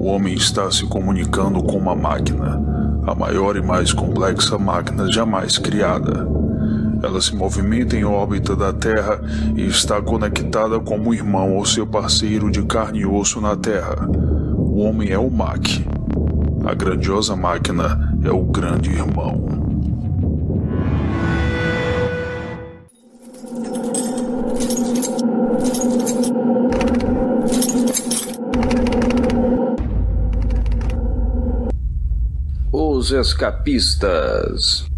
O homem está se comunicando com uma máquina, a maior e mais complexa máquina jamais criada. Ela se movimenta em órbita da Terra e está conectada como irmão ou seu parceiro de carne e osso na Terra. O homem é o Mac. A grandiosa máquina é o grande irmão. Escapistas.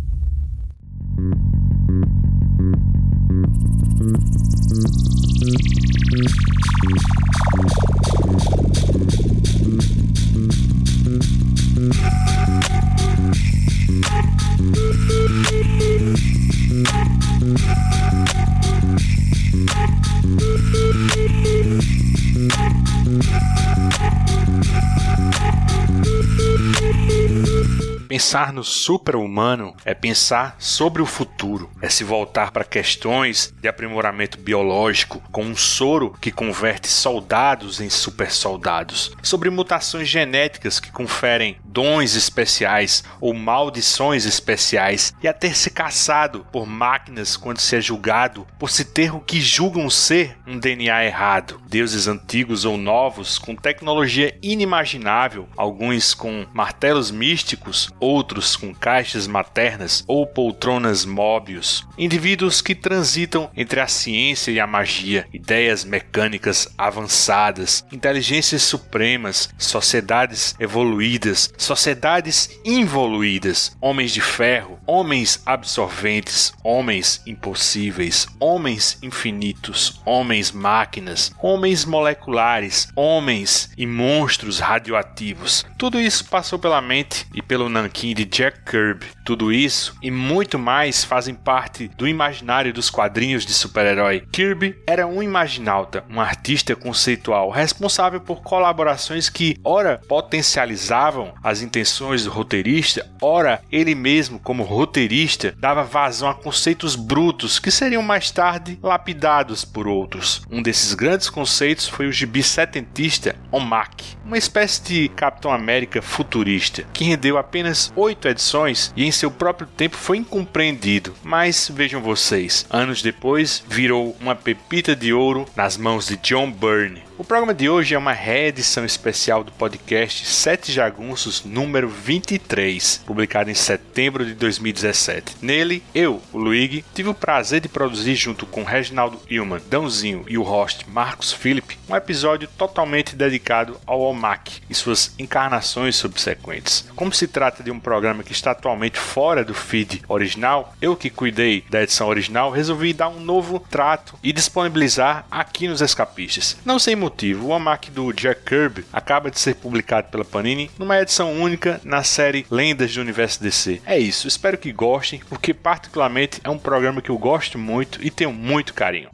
Pensar no super-humano é pensar sobre o futuro, é se voltar para questões de aprimoramento biológico com um soro que converte soldados em super-soldados, sobre mutações genéticas que conferem dons especiais ou maldições especiais e até ser caçado por máquinas quando se é julgado por se ter o que julgam ser um DNA errado. Deuses antigos ou novos com tecnologia inimaginável, alguns com martelos místicos, outros com caixas maternas ou poltronas móbios. Indivíduos que transitam entre a ciência e a magia, ideias mecânicas avançadas, inteligências supremas, sociedades evoluídas, sociedades involuídas, homens de ferro, homens absorventes, homens impossíveis, homens infinitos, homens máquinas, homens moleculares, homens e monstros radioativos. Tudo isso passou pela mente e pelo nanquim de Jack Kirby. Tudo isso e muito mais fazem parte do imaginário dos quadrinhos de super-herói. Kirby era um imaginauta, um artista conceitual responsável por colaborações que, ora, potencializavam as intenções do roteirista, ora, ele mesmo, como roteirista, dava vazão a conceitos brutos que seriam mais tarde lapidados por outros. Um desses grandes conceitos foi o gibi setentista OMAC, uma espécie de Capitão América futurista, que rendeu apenas oito edições e em seu próprio tempo foi incompreendido. Mas vejam vocês, anos depois virou uma pepita de ouro nas mãos de John Byrne, o programa de hoje é uma reedição especial do podcast Sete Jagunços número 23, publicado em setembro de 2017. Nele, eu, o Luigi, tive o prazer de produzir junto com Reginaldo Ilman, Dãozinho e o host Marcos Philip um episódio totalmente dedicado ao OMAC e suas encarnações subsequentes. Como se trata de um programa que está atualmente fora do feed original, eu que cuidei da edição original resolvi dar um novo trato e disponibilizar aqui nos Escapistas. Não motivo motivo, o Amac do Jack Kirby acaba de ser publicado pela Panini numa edição única na série Lendas do Universo DC. É isso, espero que gostem, porque particularmente é um programa que eu gosto muito e tenho muito carinho.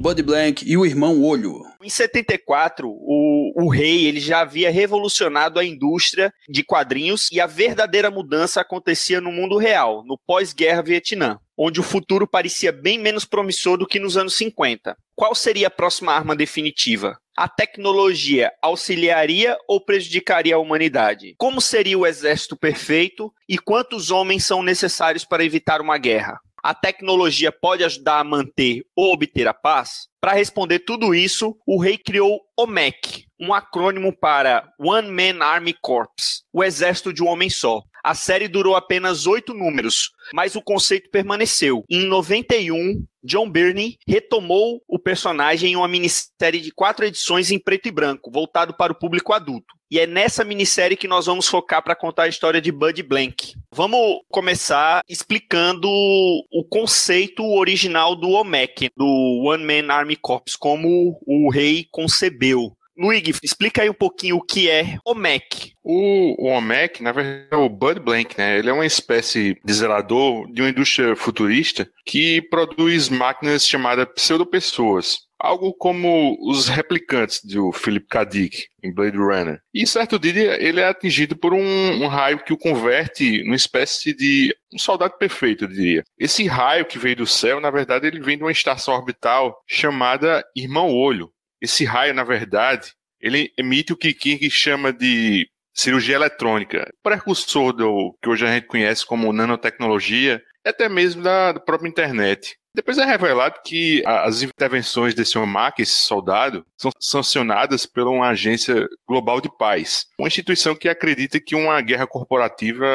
Bud Blank e o Irmão Olho. Em 74, o, o rei ele já havia revolucionado a indústria de quadrinhos e a verdadeira mudança acontecia no mundo real, no pós-guerra Vietnã, onde o futuro parecia bem menos promissor do que nos anos 50. Qual seria a próxima arma definitiva? A tecnologia auxiliaria ou prejudicaria a humanidade? Como seria o exército perfeito e quantos homens são necessários para evitar uma guerra? A tecnologia pode ajudar a manter ou obter a paz? Para responder tudo isso, o rei criou o MEC, um acrônimo para One Man Army Corps, o exército de um homem só. A série durou apenas oito números, mas o conceito permaneceu. Em 91, John Byrne retomou o personagem em uma minissérie de quatro edições em preto e branco, voltado para o público adulto. E é nessa minissérie que nós vamos focar para contar a história de Bud Blank. Vamos começar explicando o conceito original do OMEC, do One Man Army Corps, como o rei concebeu. Luigi, explica aí um pouquinho o que é OMEC. O, o OMEC, na verdade, é o Bud Blank, né? Ele é uma espécie de zelador de uma indústria futurista que produz máquinas chamadas pseudopessoas. Algo como os replicantes do Philip K. Dick em Blade Runner. E certo dia ele é atingido por um, um raio que o converte numa espécie de um soldado perfeito, eu diria. Esse raio que veio do céu, na verdade, ele vem de uma estação orbital chamada Irmão Olho. Esse raio, na verdade, ele emite o que King chama de cirurgia eletrônica, precursor do que hoje a gente conhece como nanotecnologia, e até mesmo da, da própria internet. Depois é revelado que as intervenções desse OMAC, esse soldado, são sancionadas por uma agência global de paz, uma instituição que acredita que uma guerra corporativa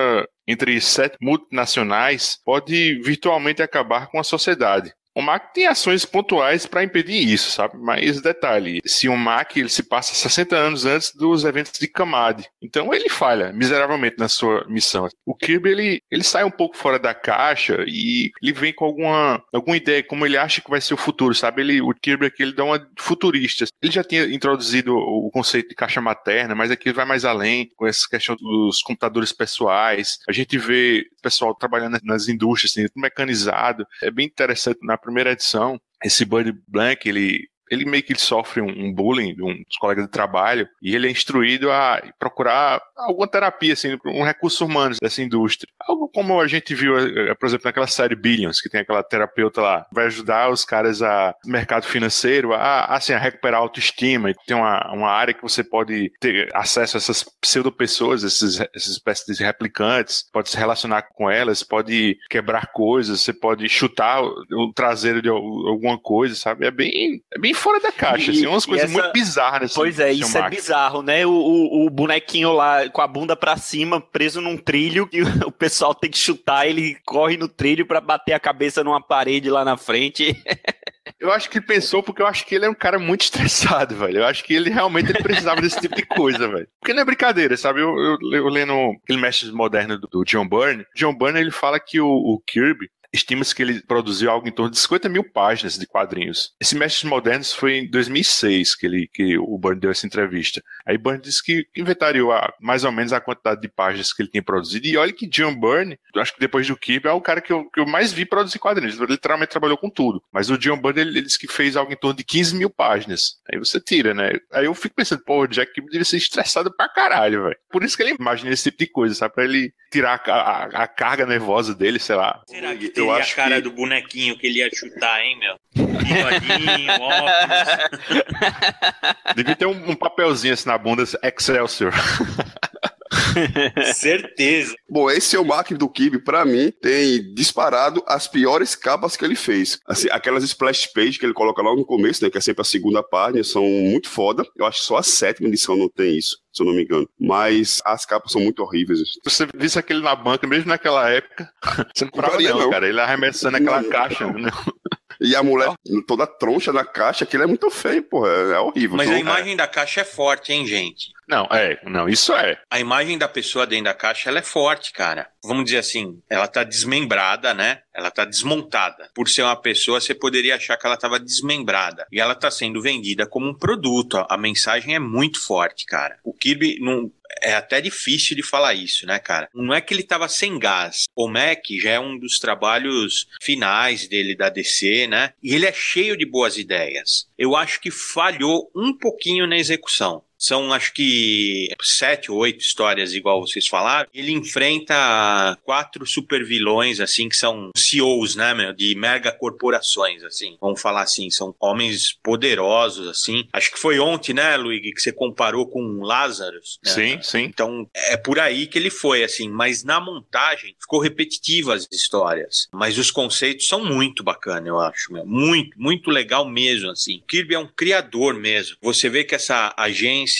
entre sete multinacionais pode virtualmente acabar com a sociedade. O MAC tem ações pontuais para impedir isso, sabe? Mas detalhe, se o MAC ele se passa 60 anos antes dos eventos de Kamad, então ele falha miseravelmente na sua missão. O Kirby ele, ele sai um pouco fora da caixa e ele vem com alguma, alguma ideia como ele acha que vai ser o futuro, sabe? Ele, o Kirby aqui ele dá uma futurista. Ele já tinha introduzido o conceito de caixa materna, mas aqui vai mais além com essa questão dos computadores pessoais. A gente vê pessoal trabalhando nas indústrias, assim, mecanizado. É bem interessante na primeira edição, esse Bud Blank, ele ele meio que sofre um, bullying de um dos colegas de trabalho e ele é instruído a procurar alguma terapia, assim, um recurso humano dessa indústria. Algo como a gente viu, eh, por exemplo, naquela série Billions, que tem aquela terapeuta lá, vai ajudar os caras a mercado financeiro a, assim, a recuperar a autoestima tem uma, uma área que você pode ter acesso a essas pseudo-pessoas, esses, essas espécies de replicantes, pode se relacionar com elas, pode quebrar coisas, você pode chutar o, o traseiro de alguma coisa, sabe? É bem, é bem fora da caixa, e, assim, umas coisas essa... muito bizarras. Pois é, isso é bizarro, né? O, o, o, bonequinho lá com a bunda pra cima, preso num trilho, e o pessoal tem que chutar, ele corre no trilho para bater a cabeça numa parede lá na frente. Eu acho que ele pensou porque eu acho que ele é um cara muito estressado, velho. Eu acho que ele realmente ele precisava desse tipo de coisa, velho. Porque não é brincadeira, sabe? Eu, eu, eu lendo aquele mestre moderno do, do John Byrne, John Byrne ele fala que o, o Kirby Estima-se que ele produziu algo em torno de 50 mil páginas de quadrinhos. Esse Mestres Modernos foi em 2006 que, ele, que o Burn deu essa entrevista. Aí Burn disse que inventariou a, mais ou menos a quantidade de páginas que ele tinha produzido. E olha que John Byrne, acho que depois do Kirby, é o cara que eu, que eu mais vi produzir quadrinhos. Ele literalmente trabalhou com tudo. Mas o John Byrne, ele, ele disse que fez algo em torno de 15 mil páginas. Aí você tira, né? Aí eu fico pensando, pô, o Jack Kirby devia ser estressado pra caralho, velho. Por isso que ele imagina esse tipo de coisa, sabe? Pra ele tirar a, a, a carga nervosa dele, sei lá. Será que teria a cara que... do bonequinho que ele ia chutar, hein, meu? Bigodinho, óculos. Devia ter um, um papelzinho assim na bunda, Excelsior. Certeza. Bom, esse é o Mark do Kibe, para mim, tem disparado as piores capas que ele fez. Assim, aquelas splash page que ele coloca lá no começo, né, que é sempre a segunda página, são muito foda. Eu acho que só a sétima edição não tem isso se eu não me engano. Mas as capas são muito horríveis. Você visse aquele na banca, mesmo naquela época, você não comprava não, não, cara. Ele arremessando aquela não, caixa. Não. E a mulher toda troncha na caixa, aquilo é muito feio, pô. É, é horrível. Mas então, a imagem é. da caixa é forte, hein, gente? Não, é, não, isso é. A imagem da pessoa dentro da caixa, ela é forte, cara. Vamos dizer assim, ela tá desmembrada, né? Ela tá desmontada. Por ser uma pessoa, você poderia achar que ela tava desmembrada. E ela tá sendo vendida como um produto. A mensagem é muito forte, cara. O Kirby não, é até difícil de falar isso, né, cara? Não é que ele tava sem gás. O Mac já é um dos trabalhos finais dele da DC, né? E ele é cheio de boas ideias. Eu acho que falhou um pouquinho na execução. São, acho que, sete ou oito histórias, igual vocês falaram. Ele enfrenta quatro super vilões, assim, que são CEOs, né, meu, de mega corporações, assim. Vamos falar assim, são homens poderosos, assim. Acho que foi ontem, né, Luigi, que você comparou com Lazarus. Né? Sim, sim. Então, é por aí que ele foi, assim. Mas na montagem, ficou repetitiva as histórias. Mas os conceitos são muito bacanas, eu acho, meu. Muito, muito legal mesmo, assim. Kirby é um criador mesmo. Você vê que essa agência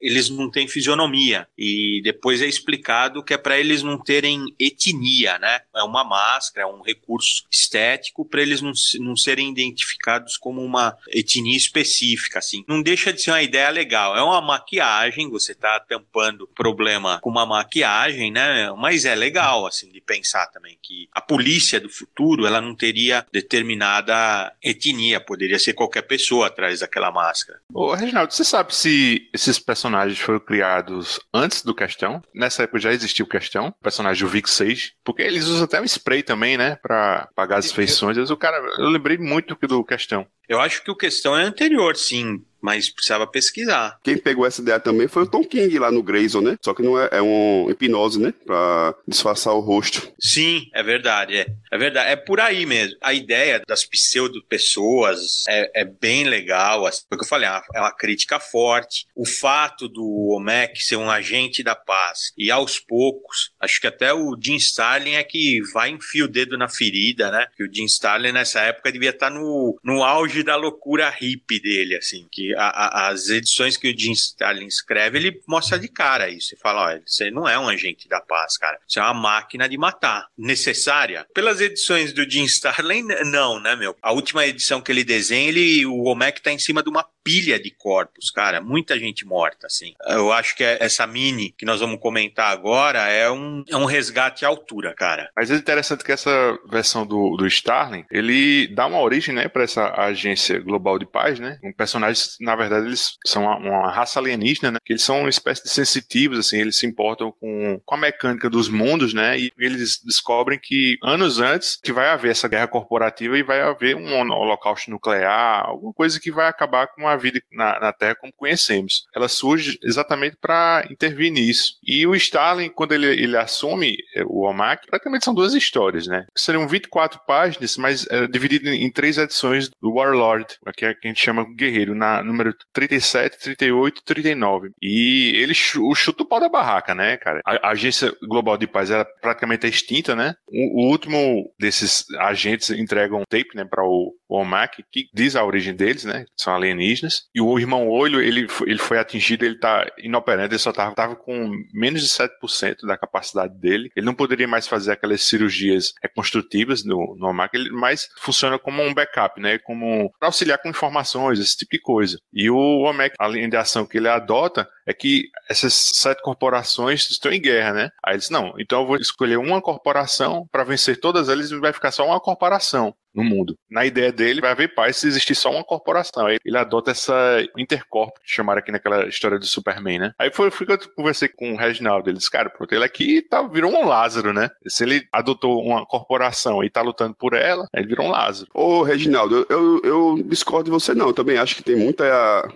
eles não têm fisionomia e depois é explicado que é para eles não terem etnia, né? É uma máscara, é um recurso estético para eles não, não serem identificados como uma etnia específica, assim. Não deixa de ser uma ideia legal. É uma maquiagem, você tá tampando problema com uma maquiagem, né? Mas é legal, assim, de pensar também que a polícia do futuro, ela não teria determinada etnia, poderia ser qualquer pessoa atrás daquela máscara. Ô, Reginaldo, você sabe se esses personagens foram criados antes do Questão. Nessa época já existia o Questão, o personagem do Vic Sage, porque eles usam até um spray também, né, pra apagar as feições. O cara, eu lembrei muito do Questão. Eu acho que o questão é anterior, sim mas precisava pesquisar. Quem pegou essa ideia também foi o Tom King lá no Grayson, né? Só que não é, é um hipnose, né? Pra disfarçar o rosto. Sim, é verdade, é. É verdade, é por aí mesmo. A ideia das pseudo-pessoas é, é, bem legal, assim, porque eu falei, é, é uma crítica forte. O fato do Omek ser um agente da paz e aos poucos, acho que até o Jim Starlin é que vai enfiar o dedo na ferida, né? Que o Jim Starlin nessa época devia estar no, no auge da loucura hippie dele, assim, que a, a, as edições que o Jim Starlin escreve, ele mostra de cara isso. Ele fala: olha, você não é um agente da paz, cara. Você é uma máquina de matar. Necessária? Pelas edições do Jim Starlin, não, né, meu? A última edição que ele desenha, ele, o Omek tá em cima de uma pilha de corpos, cara. Muita gente morta, assim. Eu acho que essa mini que nós vamos comentar agora é um, é um resgate à altura, cara. Mas é interessante que essa versão do, do Starling, ele dá uma origem, né, para essa agência global de paz, né? Um personagem, na verdade, eles são uma, uma, raça alienígena, né? Que eles são uma espécie de sensitivos, assim, eles se importam com, com a mecânica dos mundos, né? E eles descobrem que anos antes que vai haver essa guerra corporativa e vai haver um holocausto nuclear, alguma coisa que vai acabar com a vida na, na Terra como conhecemos. Ela surge exatamente para intervir nisso. E o Stalin, quando ele, ele assume é, o OMAC, praticamente são duas histórias, né? Seriam 24 páginas, mas é, dividido em três edições do Warlord, que é a gente chama Guerreiro, na número 37, 38 e 39. E ele o chuta o pau da barraca, né, cara? A, a Agência Global de Paz era praticamente extinta, né? O, o último desses agentes entregam um tape, né, para o, o OMAC, que diz a origem deles, né? São alienígenas e o irmão Olho, ele, ele foi atingido, ele tá inoperante, ele só tava, tava com menos de 7% da capacidade dele. Ele não poderia mais fazer aquelas cirurgias reconstrutivas no, no OMAC, ele mais funciona como um backup, né? Como para auxiliar com informações, esse tipo de coisa. E o OMAC, além de ação que ele adota, é que essas sete corporações estão em guerra, né? Aí eles, não, então eu vou escolher uma corporação para vencer todas elas e vai ficar só uma corporação no mundo. Na ideia dele, vai haver paz se existir só uma corporação. Aí ele adota essa intercorp, que chamaram aqui naquela história do Superman, né? Aí foi, foi que eu conversei com o Reginaldo. Ele disse, cara, pronto, ele aqui tá, virou um Lázaro, né? Se ele adotou uma corporação e tá lutando por ela, ele virou um Lázaro. Ô, Reginaldo, eu, eu discordo de você, não. Eu também acho que tem muita,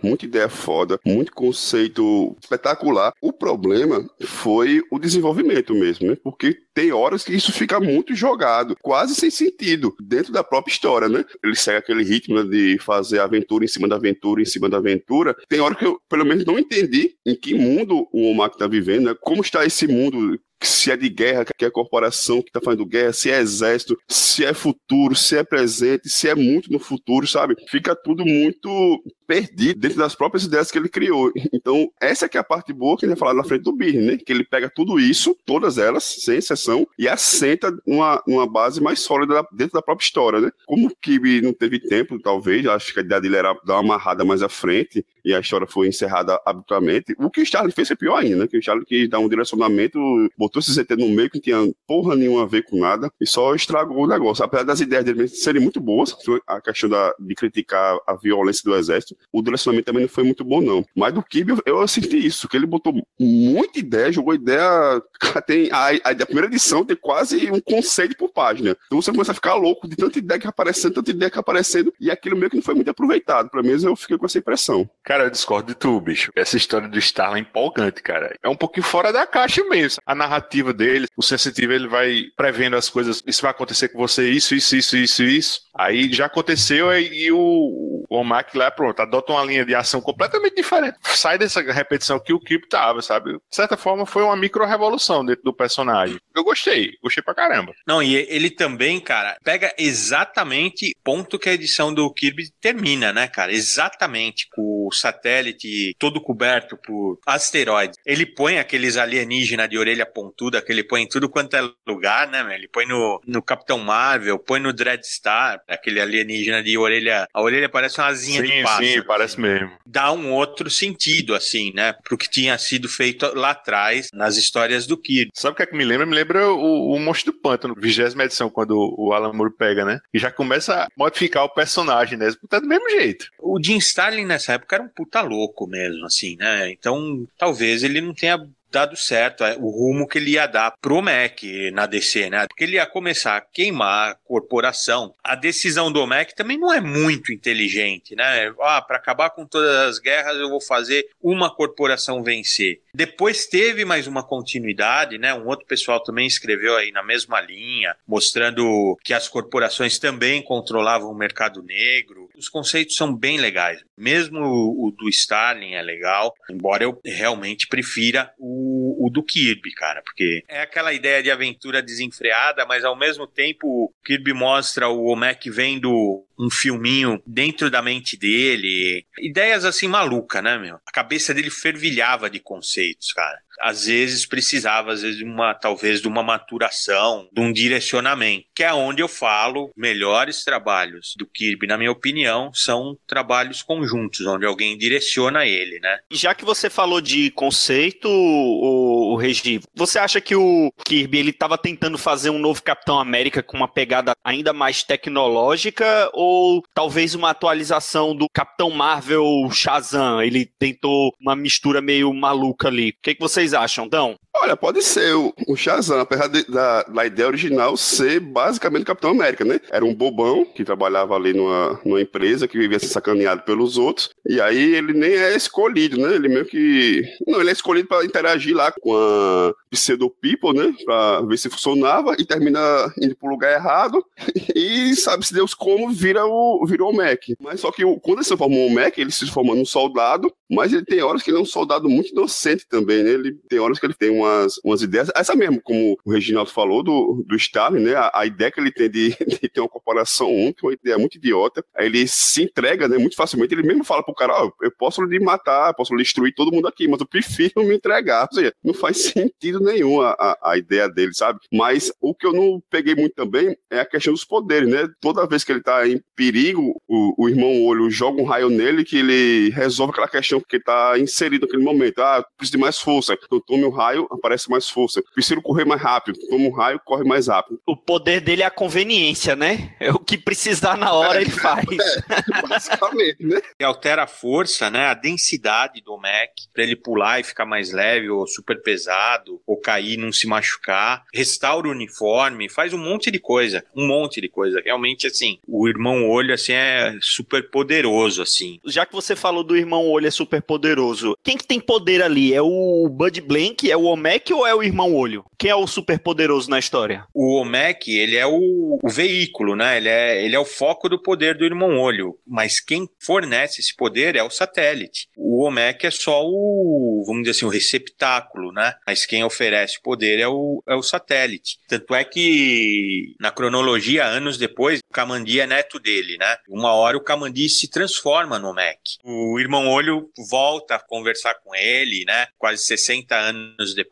muita ideia foda, muito conceito espetacular. O problema foi o desenvolvimento mesmo, né? Porque tem horas que isso fica muito jogado, quase sem sentido, dentro da própria história, né? Ele segue aquele ritmo de fazer aventura em cima da aventura, em cima da aventura. Tem hora que eu, pelo menos, não entendi em que mundo o Omar está vivendo, né? Como está esse mundo se é de guerra, que é corporação que está fazendo guerra, se é exército, se é futuro, se é presente, se é muito no futuro, sabe? Fica tudo muito perdido dentro das próprias ideias que ele criou. Então, essa que é a parte boa que ele vai falar na frente do Birne, né? Que ele pega tudo isso, todas elas, sem exceção, e assenta uma, uma base mais sólida dentro da própria história, né? Como o não teve tempo, talvez, acho que a ideia dele era dar uma amarrada mais à frente, e a história foi encerrada abruptamente. O que o Charlie fez foi pior ainda, né? Que o Charlie quis dar um direcionamento, botou esse ZT no meio que não tinha porra nenhuma a ver com nada, e só estragou o negócio. Apesar das ideias dele serem muito boas, a questão da, de criticar a violência do exército, o direcionamento também não foi muito bom, não. Mas do Kibe eu, eu senti isso, que ele botou muita ideia, jogou ideia. Tem, a, a, a, primeira edição tem quase um conceito por página. Então você começa a ficar louco de tanta ideia que aparecendo, tanta ideia que aparecendo, e aquilo meio que não foi muito aproveitado. Pelo menos eu fiquei com essa impressão. Cara, eu discordo de tu, bicho. Essa história do Starling é empolgante, cara. É um pouquinho fora da caixa mesmo. A narrativa dele, o sensitivo, ele vai prevendo as coisas. Isso vai acontecer com você, isso, isso, isso, isso, isso. Aí já aconteceu e o, o Omak lá, pronto, adota uma linha de ação completamente diferente. Sai dessa repetição que o Kip tava, sabe? De certa forma, foi uma micro-revolução dentro do personagem. Eu gostei, gostei pra caramba. Não, e ele também, cara, pega exatamente o ponto que a edição do Kirby termina, né, cara? Exatamente. Com o satélite todo coberto por asteroides. Ele põe aqueles alienígenas de orelha pontuda, que ele põe em tudo quanto é lugar, né, Ele põe no, no Capitão Marvel, põe no Dreadstar, aquele alienígena de orelha. A orelha parece uma asinha sim, de pássaro. Sim, parece assim. mesmo. Dá um outro sentido, assim, né? Pro que tinha sido feito lá atrás nas histórias do Kirby. Sabe o que é que me lembra? Me lembra o, o Monstro do Pântano, vigésima edição, quando o Alan Moore pega, né? E já começa a modificar o personagem, né? Tá do mesmo jeito. O Jim Starlin nessa época era um puta louco mesmo, assim, né? Então, talvez ele não tenha dado certo é, o rumo que ele ia dar pro Mac na DC, né? Porque ele ia começar a queimar a corporação. A decisão do Mac também não é muito inteligente, né? Ah, para acabar com todas as guerras eu vou fazer uma corporação vencer. Depois teve mais uma continuidade, né? Um outro pessoal também escreveu aí na mesma linha, mostrando que as corporações também controlavam o mercado negro. Os conceitos são bem legais. Mesmo o do Stalin é legal, embora eu realmente prefira o, o do Kirby, cara, porque é aquela ideia de aventura desenfreada, mas ao mesmo tempo o Kirby mostra o Omek vendo um filminho dentro da mente dele. Ideias assim maluca, né, meu? A cabeça dele fervilhava de conceitos, cara às vezes precisava, às vezes, de uma, talvez de uma maturação, de um direcionamento, que é onde eu falo melhores trabalhos do Kirby, na minha opinião, são trabalhos conjuntos, onde alguém direciona ele, né? Já que você falou de conceito, o, o Regi, você acha que o Kirby ele estava tentando fazer um novo Capitão América com uma pegada ainda mais tecnológica ou talvez uma atualização do Capitão Marvel Shazam? Ele tentou uma mistura meio maluca ali. O que, que vocês vocês acham, Dão? Olha, pode ser o, o Shazam, apesar de, da, da ideia original ser basicamente o Capitão América, né? Era um bobão que trabalhava ali numa, numa empresa que vivia se sacaneado pelos outros. E aí ele nem é escolhido, né? Ele meio que. Não, ele é escolhido para interagir lá com a Pseudo People, né? Pra ver se funcionava e termina indo pro lugar errado. E sabe-se Deus como vira o, virou o Mac. Mas só que quando ele se formou o Mac, ele se formou um soldado, mas ele tem horas que ele é um soldado muito inocente também, né? Ele tem horas que ele tem umas, umas ideias, essa mesmo, como o Reginaldo falou, do, do Stalin, né? A, a ideia que ele tem de, de, ter uma corporação única, uma ideia muito idiota. Aí ele se entrega, né? Muito facilmente, ele mesmo fala pro cara, ó, oh, eu posso lhe matar, posso destruir todo mundo aqui, mas eu prefiro me entregar. Ou seja, não faz sentido nenhum a, a, a ideia dele, sabe? Mas o que eu não peguei muito também é a questão dos poderes, né? Toda vez que ele tá em perigo, o, o irmão Olho joga um raio nele que ele resolve aquela questão que ele tá inserido naquele momento. Ah, preciso de mais força. Então tome um raio, aparece mais força. Preciso correr mais rápido. Toma um raio, corre mais rápido. O poder dele é a conveniência, né? É o que precisar na hora é, ele faz. É, basicamente, né? E altera a força, né? A densidade do Mac para ele pular e ficar mais leve ou super pesado ou cair e não se machucar. Restaura o uniforme, faz um monte de coisa, um monte de coisa. Realmente assim, o irmão Olho assim é super poderoso assim. Já que você falou do irmão Olho é super poderoso, quem que tem poder ali? É o Bud Blank, é o Omek ou é o irmão Olho? Quem é o super poderoso na história? O Omek, ele é o, o veículo, né? Ele é, ele é o foco do poder do irmão Olho, mas quem fornece esse poder é o satélite. O Omek é só o, vamos dizer assim, o receptáculo, né? Mas quem oferece o poder é o, é o satélite. Tanto é que na cronologia, anos depois, o Kamandi é neto dele, né? Uma hora o Kamandi se transforma no Mac. O irmão Olho volta a conversar com ele, né? Quase 60 anos depois,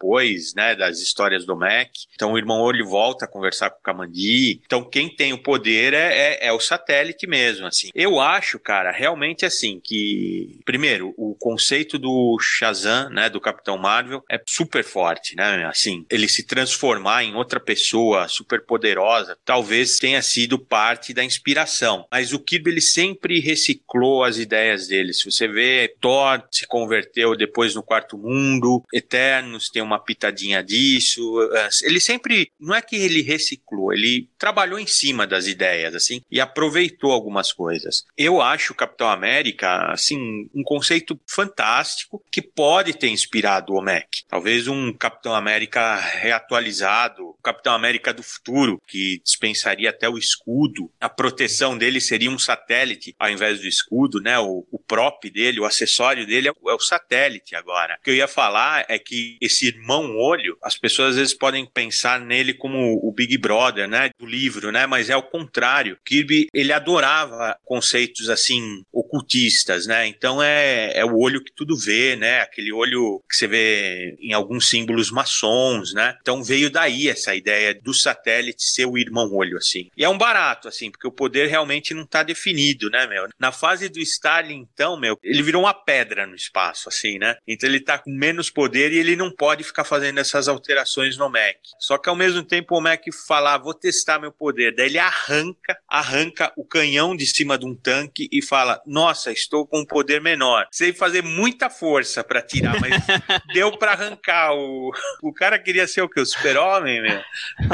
né? Das histórias do Mac. Então o irmão Olho volta a conversar com o Kamandi. Então quem tem o poder é, é, é o satélite mesmo, assim. Eu acho, cara, realmente assim, que primeiro, o conceito do Shazam, né? Do Capitão Marvel é super forte, né? Assim, ele se transformar em outra pessoa super poderosa, talvez tenha sido parte da inspiração. Mas o Kirby ele sempre reciclou as ideias dele. Se você vê, Thor se converteu depois no Quarto Mundo, Eternos tem uma pitadinha disso. Eh, ele sempre, não é que ele reciclou, ele trabalhou em cima das ideias, assim, e aproveitou algumas coisas. Eu acho o Capitão América, assim, um conceito fantástico que pode ter inspirado o Mac. Talvez um Capitão América reatualizado, Capitão América do futuro, que dispensaria até o escudo. A proteção dele seria um satélite ao invés do escudo, né? O, o prop dele, o acessório dele é o, é o satélite agora. O que eu ia falar é que esse irmão olho, as pessoas às vezes podem pensar nele como o Big Brother, né? Do livro, né? Mas é o contrário. Kirby, ele adorava conceitos assim ocultistas, né? Então é, é o olho que tudo vê, né? Aquele olho que você vê em alguns símbolos maçons, né? Então veio daí essa ideia do satélite ser o irmão olho, assim. E é um barato, assim, porque o poder realmente não está definido, né, meu? Na fase do Stalin então, meu, ele virou uma pedra no espaço, assim, né? Então ele tá com menos poder e ele não pode ficar fazendo essas alterações no Mac. Só que ao mesmo tempo o Mac fala, ah, vou testar meu poder. Daí ele arranca, arranca o canhão de cima de um tanque e fala, nossa, estou com um poder menor. Sei fazer muita força para tirar, mas deu para arrancar. O, o cara queria ser o que? O super-homem, meu?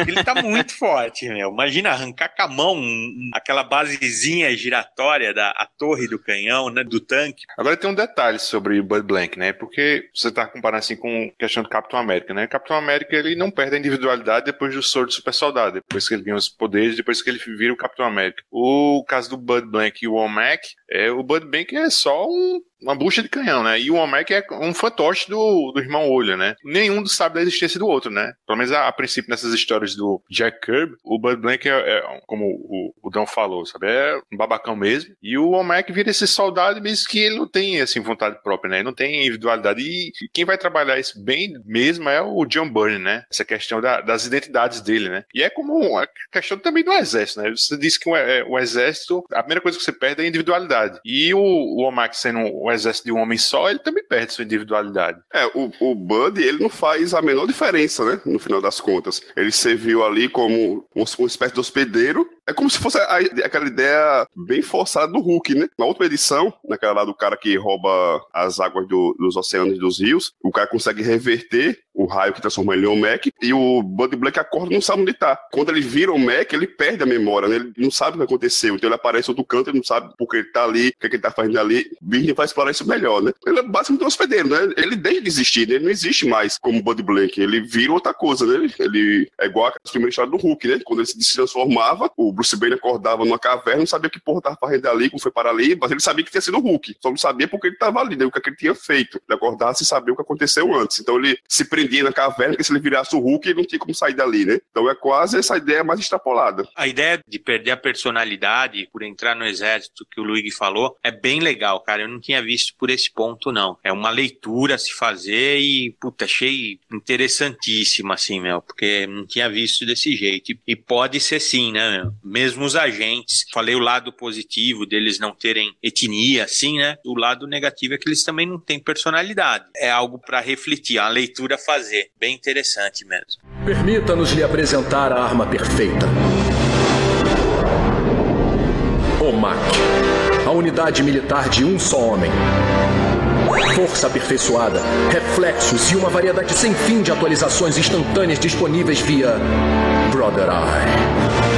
Ele tá muito forte, meu. Imagina arrancar com a mão aquela basezinha giratória da a torre do canhão, né, do tanque. Agora tem um detalhe sobre o Bud Blank, né? Porque você tá comparando assim com a questão do Capitão América, né? Capitão América ele não perde a individualidade depois do soro de super soldado, depois que ele ganha os poderes, depois que ele vira o Capitão América. O caso do Bud Blank e o Womack, é, o Bud Blank é só um uma bucha de canhão, né? E o Omek é um fantoche do, do irmão Olho, né? Nenhum sabe da existência do outro, né? Pelo menos a, a princípio nessas histórias do Jack Kirby, o Bud Blank é, é como o, o Dão falou, sabe? É um babacão mesmo. E o Omek vira esse soldado mesmo que ele não tem, assim, vontade própria, né? Ele não tem individualidade. E quem vai trabalhar isso bem mesmo é o John Byrne, né? Essa questão da, das identidades dele, né? E é como a questão também do exército, né? Você disse que o, é, o exército, a primeira coisa que você perde é a individualidade. E o, o Omek sendo o exército de um homem só, ele também perde sua individualidade. É, o, o Bud, ele não faz a menor diferença, né? No final das contas. Ele serviu ali como uma espécie de hospedeiro é como se fosse a, aquela ideia bem forçada do Hulk, né? Na última edição, naquela lá do cara que rouba as águas do, dos oceanos e dos rios, o cara consegue reverter o raio que transforma ele em um Mac, e o Bud Black acorda e não sabe onde tá. Quando ele vira o um Mac, ele perde a memória, né? Ele não sabe o que aconteceu. Então ele aparece outro canto, ele não sabe porque ele tá ali, o que, é que ele tá fazendo ali. Birney vai explorar isso melhor, né? Ele é basicamente um hospedeiro, né? Ele deixa de existir, né? ele não existe mais como Bud Black. Ele vira outra coisa, né? Ele é igual a primeira história do Hulk, né? Quando ele se transformava, o Bruce Banner acordava numa caverna, não sabia que porra tava fazendo ali, como foi para ali, mas ele sabia que tinha sido o Hulk. Só não sabia porque ele tava ali, né? O que, é que ele tinha feito. Ele acordava sem saber o que aconteceu antes. Então ele se prendia na caverna, porque se ele virasse o Hulk, ele não tinha como sair dali, né? Então é quase essa ideia mais extrapolada. A ideia de perder a personalidade por entrar no exército, que o Luigi falou, é bem legal, cara. Eu não tinha visto por esse ponto, não. É uma leitura a se fazer e, puta, achei interessantíssima, assim, meu, porque não tinha visto desse jeito. E pode ser sim, né, meu? Mesmo os agentes. Falei o lado positivo deles não terem etnia, assim, né? O lado negativo é que eles também não têm personalidade. É algo para refletir, a leitura fazer. Bem interessante mesmo. Permita-nos lhe apresentar a arma perfeita. O MAC, a unidade militar de um só homem. Força aperfeiçoada, reflexos e uma variedade sem fim de atualizações instantâneas disponíveis via Brother Eye.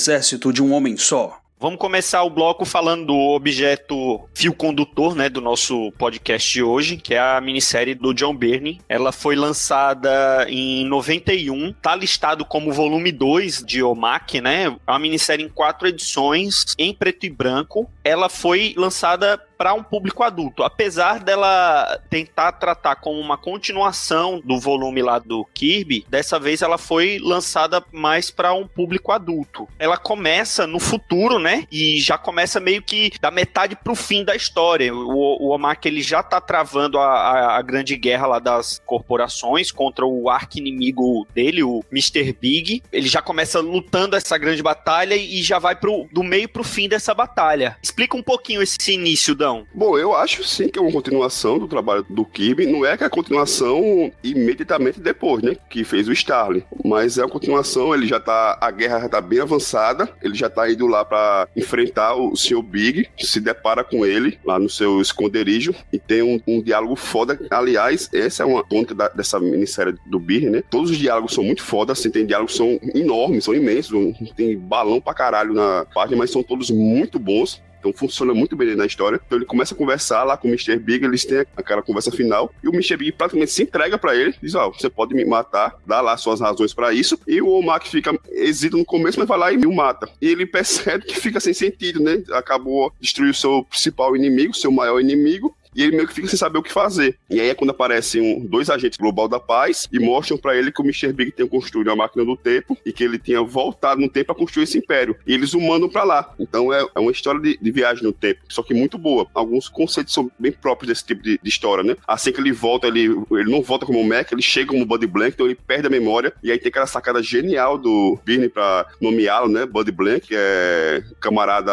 Exército de um homem só. Vamos começar o bloco falando do objeto fio condutor, né, do nosso podcast de hoje, que é a minissérie do John Byrne. Ela foi lançada em 91, tá listado como volume 2 de OMAC, né? É uma minissérie em quatro edições, em preto e branco. Ela foi lançada para um público adulto. Apesar dela tentar tratar como uma continuação do volume lá do Kirby, dessa vez ela foi lançada mais para um público adulto. Ela começa no futuro, né? E já começa meio que da metade pro fim da história. O, o Omak ele já tá travando a, a, a grande guerra lá das corporações contra o arqui-inimigo dele, o Mr. Big. Ele já começa lutando essa grande batalha e já vai pro, do meio pro fim dessa batalha. Explica um pouquinho esse início, Dan Bom, eu acho sim que é uma continuação do trabalho do Kirby. Não é que é a continuação imediatamente depois, né? Que fez o Starling. Mas é uma continuação, ele já tá. A guerra já tá bem avançada. Ele já tá indo lá para enfrentar o Sr. Big. Se depara com ele lá no seu esconderijo. E tem um, um diálogo foda. Aliás, essa é uma ponta da, dessa minissérie do Beer, né? Todos os diálogos são muito foda. Assim, tem diálogos que são enormes, são imensos. Tem balão pra caralho na página, mas são todos muito bons. Então funciona muito bem na história. Então ele começa a conversar lá com o Mr. Big, eles têm aquela conversa final, e o Mr. Big praticamente se entrega para ele, diz: Ó, oh, você pode me matar, dá lá suas razões para isso. E o Omak fica hesita no começo, mas vai lá e o mata. E ele percebe que fica sem sentido, né? Acabou destruir o seu principal inimigo, seu maior inimigo, e ele meio que fica sem saber o que fazer. E aí é quando aparecem um, dois agentes global da paz e mostram para ele que o Mr. Big tem construído uma máquina do tempo e que ele tinha voltado no tempo para construir esse império. E eles o mandam para lá. Então é, é uma história de, de, viagem no tempo, só que muito boa. Alguns conceitos são bem próprios desse tipo de, de, história, né? Assim que ele volta, ele, ele não volta como Mac, ele chega como Buddy Blank, então ele perde a memória. E aí tem aquela sacada genial do Birney para nomeá-lo, né? Buddy Blank, que é camarada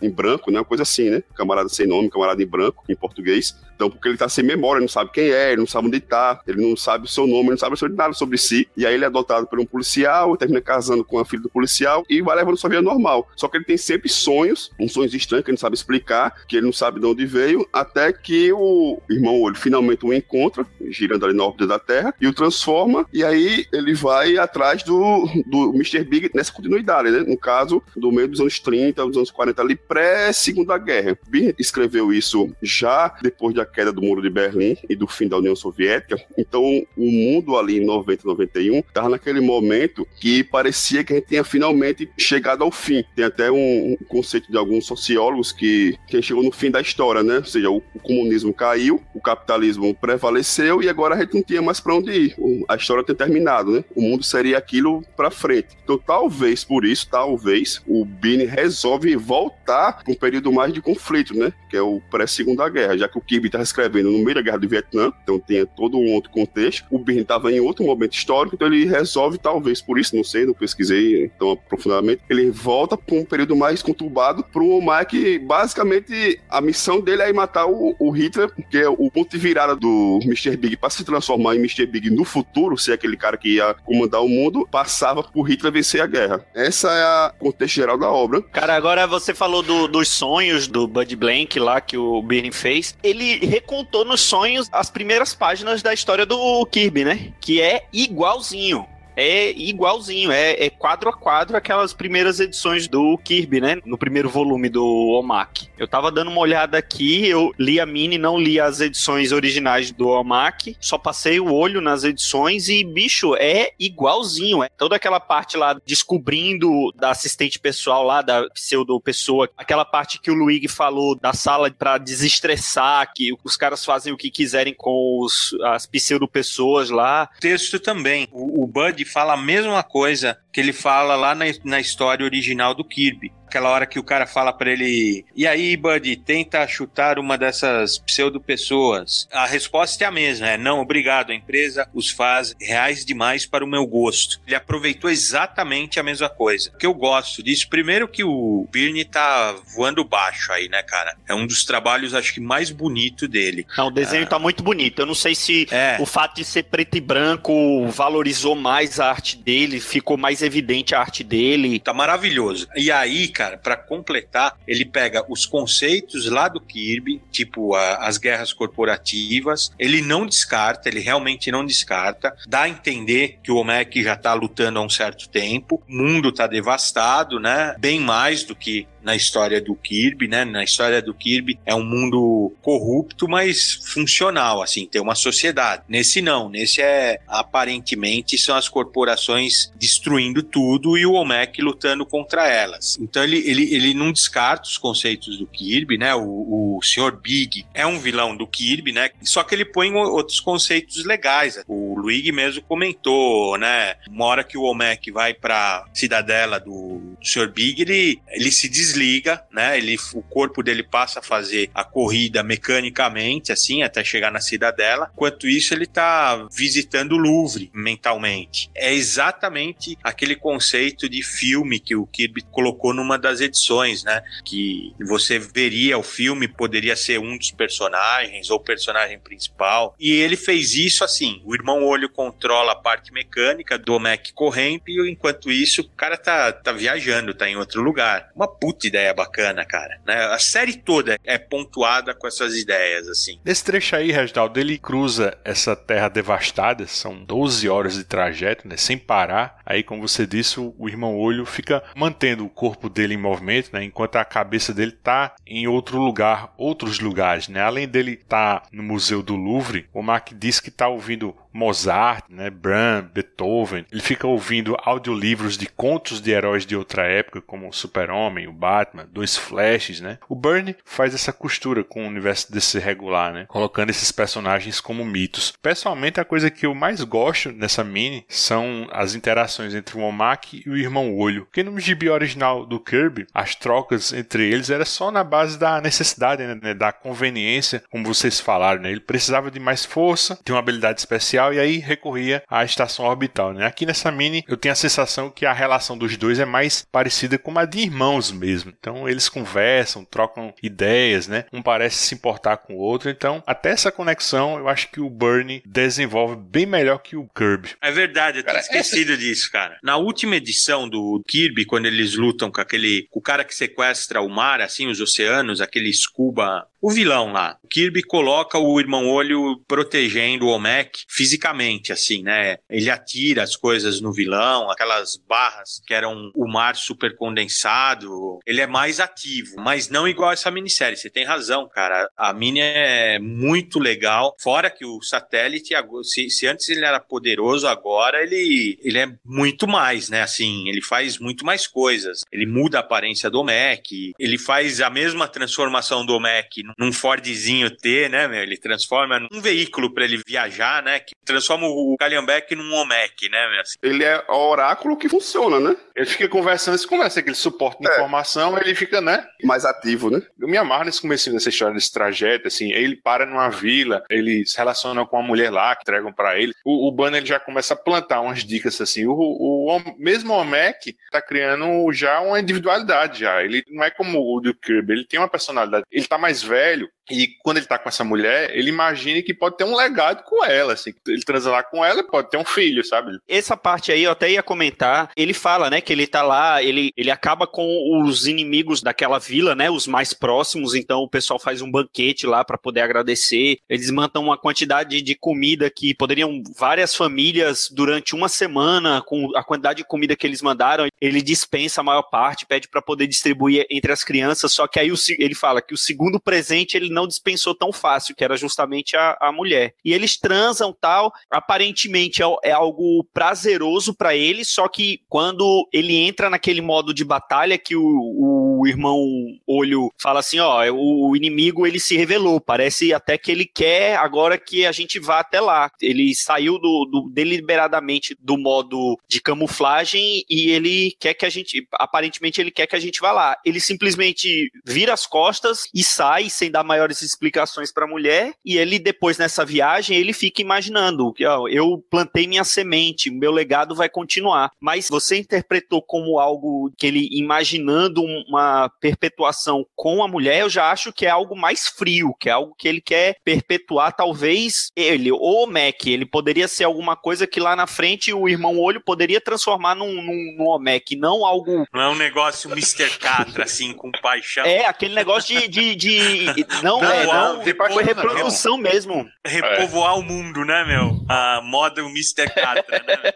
em branco, né? Uma coisa assim, né? Camarada sem nome, camarada em branco, em português português. Então, porque ele tá sem memória, não sabe quem é, ele não sabe onde tá, ele não sabe o seu nome, ele não sabe nada sobre si. E aí ele é adotado por um policial, termina casando com a filha do policial e vai levando sua vida normal. Só que ele tem sempre sonhos, uns sonhos estranhos que ele não sabe explicar, que ele não sabe de onde veio, até que o irmão Olho finalmente o encontra, girando ali na órbita da Terra, e o transforma, e aí ele vai atrás do, do Mr. Big nessa continuidade, né? No caso, do meio dos anos 30, dos anos 40, ali pré-segunda guerra. Big escreveu isso já depois da queda do Muro de Berlim e do fim da União Soviética. Então, o mundo ali em 90, 91, estava naquele momento que parecia que a gente tinha finalmente chegado ao fim. Tem até um, conceito de alguns sociólogos que, que chegou no fim da história, né? Ou seja, o, o, comunismo caiu, o capitalismo prevaleceu e agora a gente não tinha mais para onde ir. A história tem terminado, né? O mundo seria aquilo para frente. Então, talvez por isso, talvez, o Bini resolve voltar para um período mais de conflito, né? Que é o pré-segunda guerra, já que o Kirby está escrevendo no meio da Guerra do Vietnã, então tem todo um outro contexto. O Byrne estava em outro momento histórico, então ele resolve, talvez por isso, não sei, não pesquisei tão aprofundadamente, ele volta para um período mais conturbado para o Omar que basicamente a missão dele é matar o, o, Hitler, que é o ponto de virada do Mr. Big para se transformar em Mr. Big no futuro, ser aquele cara que ia comandar o mundo, passava por Hitler vencer a guerra. Essa é o contexto geral da obra. Cara, agora você falou do, dos sonhos do Bud Blank lá que o Byrne fez. Ele recontou nos sonhos as primeiras páginas da história do Kirby, né? Que é igualzinho é igualzinho, é, é, quadro a quadro aquelas primeiras edições do Kirby, né? No primeiro volume do Omak. Eu tava dando uma olhada aqui, eu li a mini, não li as edições originais do Omak, só passei o olho nas edições e, bicho, é igualzinho. É toda aquela parte lá descobrindo da assistente pessoal lá, da pseudo pessoa, aquela parte que o Luigi falou da sala para desestressar, que os caras fazem o que quiserem com os, as pseudo pessoas lá. Texto também. O, o Bud fala a mesma coisa que ele fala lá na, na história original do Kirby aquela hora que o cara fala para ele: E aí, Buddy, tenta chutar uma dessas pseudo-pessoas. A resposta é a mesma: é não, obrigado. A empresa os faz reais demais para o meu gosto. Ele aproveitou exatamente a mesma coisa. O que eu gosto disso, primeiro que o Birne tá voando baixo aí, né, cara? É um dos trabalhos, acho que, mais bonito dele. Não, o desenho ah. tá muito bonito. Eu não sei se é. o fato de ser preto e branco valorizou mais a arte dele, ficou mais evidente a arte dele. Tá maravilhoso. E aí, cara, cara, para completar, ele pega os conceitos lá do Kirby, tipo a, as guerras corporativas, ele não descarta, ele realmente não descarta, dá a entender que o Omek já tá lutando há um certo tempo, o mundo tá devastado, né? Bem mais do que na história do Kirby, né? Na história do Kirby é um mundo corrupto, mas funcional, assim, tem uma sociedade. Nesse não, nesse é aparentemente são as corporações destruindo tudo e o Omek lutando contra elas. Então ele, ele, ele não descarta os conceitos do Kirby, né? O, o Sr. Big é um vilão do Kirby, né? Só que ele põe outros conceitos legais. O Luigi mesmo comentou, né? Uma hora que o Omek vai pra cidadela do, do Sr. Big, ele, ele se des desliga, né? Ele, o corpo dele passa a fazer a corrida mecanicamente, assim, até chegar na cidadela. Enquanto isso, ele está visitando o Louvre mentalmente. É exatamente aquele conceito de filme que o Kirby colocou numa das edições, né? Que você veria o filme, poderia ser um dos personagens ou personagem principal. E ele fez isso assim: o irmão Olho controla a parte mecânica do Mac correndo, e enquanto isso, o cara tá, tá viajando, tá em outro lugar. Uma puta ideia bacana, cara. Né? A série toda é pontuada com essas ideias, assim. Nesse trecho aí, Reginaldo, ele cruza essa terra devastada, são 12 horas de trajeto, né, sem parar. Aí, como você disse, o, irmão Olho fica mantendo o corpo dele em movimento, né, enquanto a cabeça dele tá em outro lugar, outros lugares, né? Além dele tá no Museu do Louvre, o Mark diz que tá ouvindo Mozart, né, Brahms, Beethoven. Ele fica ouvindo audiolivros de contos de heróis de outra época, como o Super-Homem, o Batman, dois Flashes, né? O Byrne faz essa costura com o universo desse regular, né? Colocando esses personagens como mitos. Pessoalmente, a coisa que eu mais gosto nessa mini são as interações entre o Omak e o Irmão Olho. Porque no gibi original do Kirby, as trocas entre eles era só na base da necessidade, né? da conveniência, como vocês falaram, né? Ele precisava de mais força, de uma habilidade especial e aí recorria à estação orbital. Né? Aqui nessa mini eu tenho a sensação que a relação dos dois é mais parecida com a de irmãos mesmo. Então eles conversam, trocam ideias, né? Um parece se importar com o outro. Então até essa conexão eu acho que o Bernie desenvolve bem melhor que o Kirby. É verdade, eu tinha esquecido disso, cara. Na última edição do Kirby, quando eles lutam com aquele, com o cara que sequestra o mar, assim, os oceanos, aquele scuba o vilão lá. O Kirby coloca o irmão olho protegendo o Omek fisicamente, assim, né? Ele atira as coisas no vilão, aquelas barras que eram o mar super condensado. Ele é mais ativo, mas não igual essa minissérie. Você tem razão, cara. A mini é muito legal. Fora que o satélite, se, se antes ele era poderoso, agora ele, ele é muito mais, né? Assim, ele faz muito mais coisas. Ele muda a aparência do Omek, ele faz a mesma transformação do Omek num Fordzinho T, né, meu? Ele transforma num veículo para ele viajar, né? Que transforma o Calhambeck num Omec, né? Assim. Ele é o oráculo que funciona, né? Ele fica conversando, se conversa aquele suporte de é. informação, ele fica, né? Mais ativo, né? Eu me amarro nesse começo dessa história, desse trajeto, assim. Ele para numa vila, ele se relaciona com uma mulher lá, que entregam para ele. O, o Banner ele já começa a plantar umas dicas, assim. O, o, o mesmo Omec tá criando já uma individualidade, já. Ele não é como o do Kirby, ele tem uma personalidade. Ele tá mais velho, e quando ele tá com essa mulher, ele imagina que pode ter um legado com ela, assim. Ele transa lá com ela pode ter um filho, sabe? Essa parte aí eu até ia comentar. Ele fala, né, que ele tá lá, ele, ele acaba com os inimigos daquela vila, né, os mais próximos, então o pessoal faz um banquete lá para poder agradecer. Eles mandam uma quantidade de comida que poderiam várias famílias durante uma semana, com a quantidade de comida que eles mandaram, ele dispensa a maior parte, pede para poder distribuir entre as crianças, só que aí ele fala que o segundo presente ele não dispensou tão fácil, que era justamente a, a mulher. E eles transam tal, aparentemente é, é algo prazeroso para ele, só que quando ele entra naquele modo de batalha que o, o irmão Olho fala assim, ó, o inimigo ele se revelou, parece até que ele quer agora que a gente vá até lá. Ele saiu do, do deliberadamente do modo de camuflagem e ele quer que a gente, aparentemente ele quer que a gente vá lá. Ele simplesmente vira as costas e sai sem dar maiores explicações para a mulher, e ele depois nessa viagem ele fica imaginando que ó, eu plantei minha semente, meu legado vai continuar. Mas você interpretou como algo que ele imaginando uma perpetuação com a mulher, eu já acho que é algo mais frio, que é algo que ele quer perpetuar, talvez ele, ou o Mac, ele poderia ser alguma coisa que lá na frente o irmão olho poderia transformar num, num, num Omek, não algo. Não é um negócio Mr. Catra, assim, com paixão. É, aquele negócio de, de, de não, não, é, não, foi reprodução mesmo. Repovoar é. o mundo, né, meu? A moda Mr. Catra, né?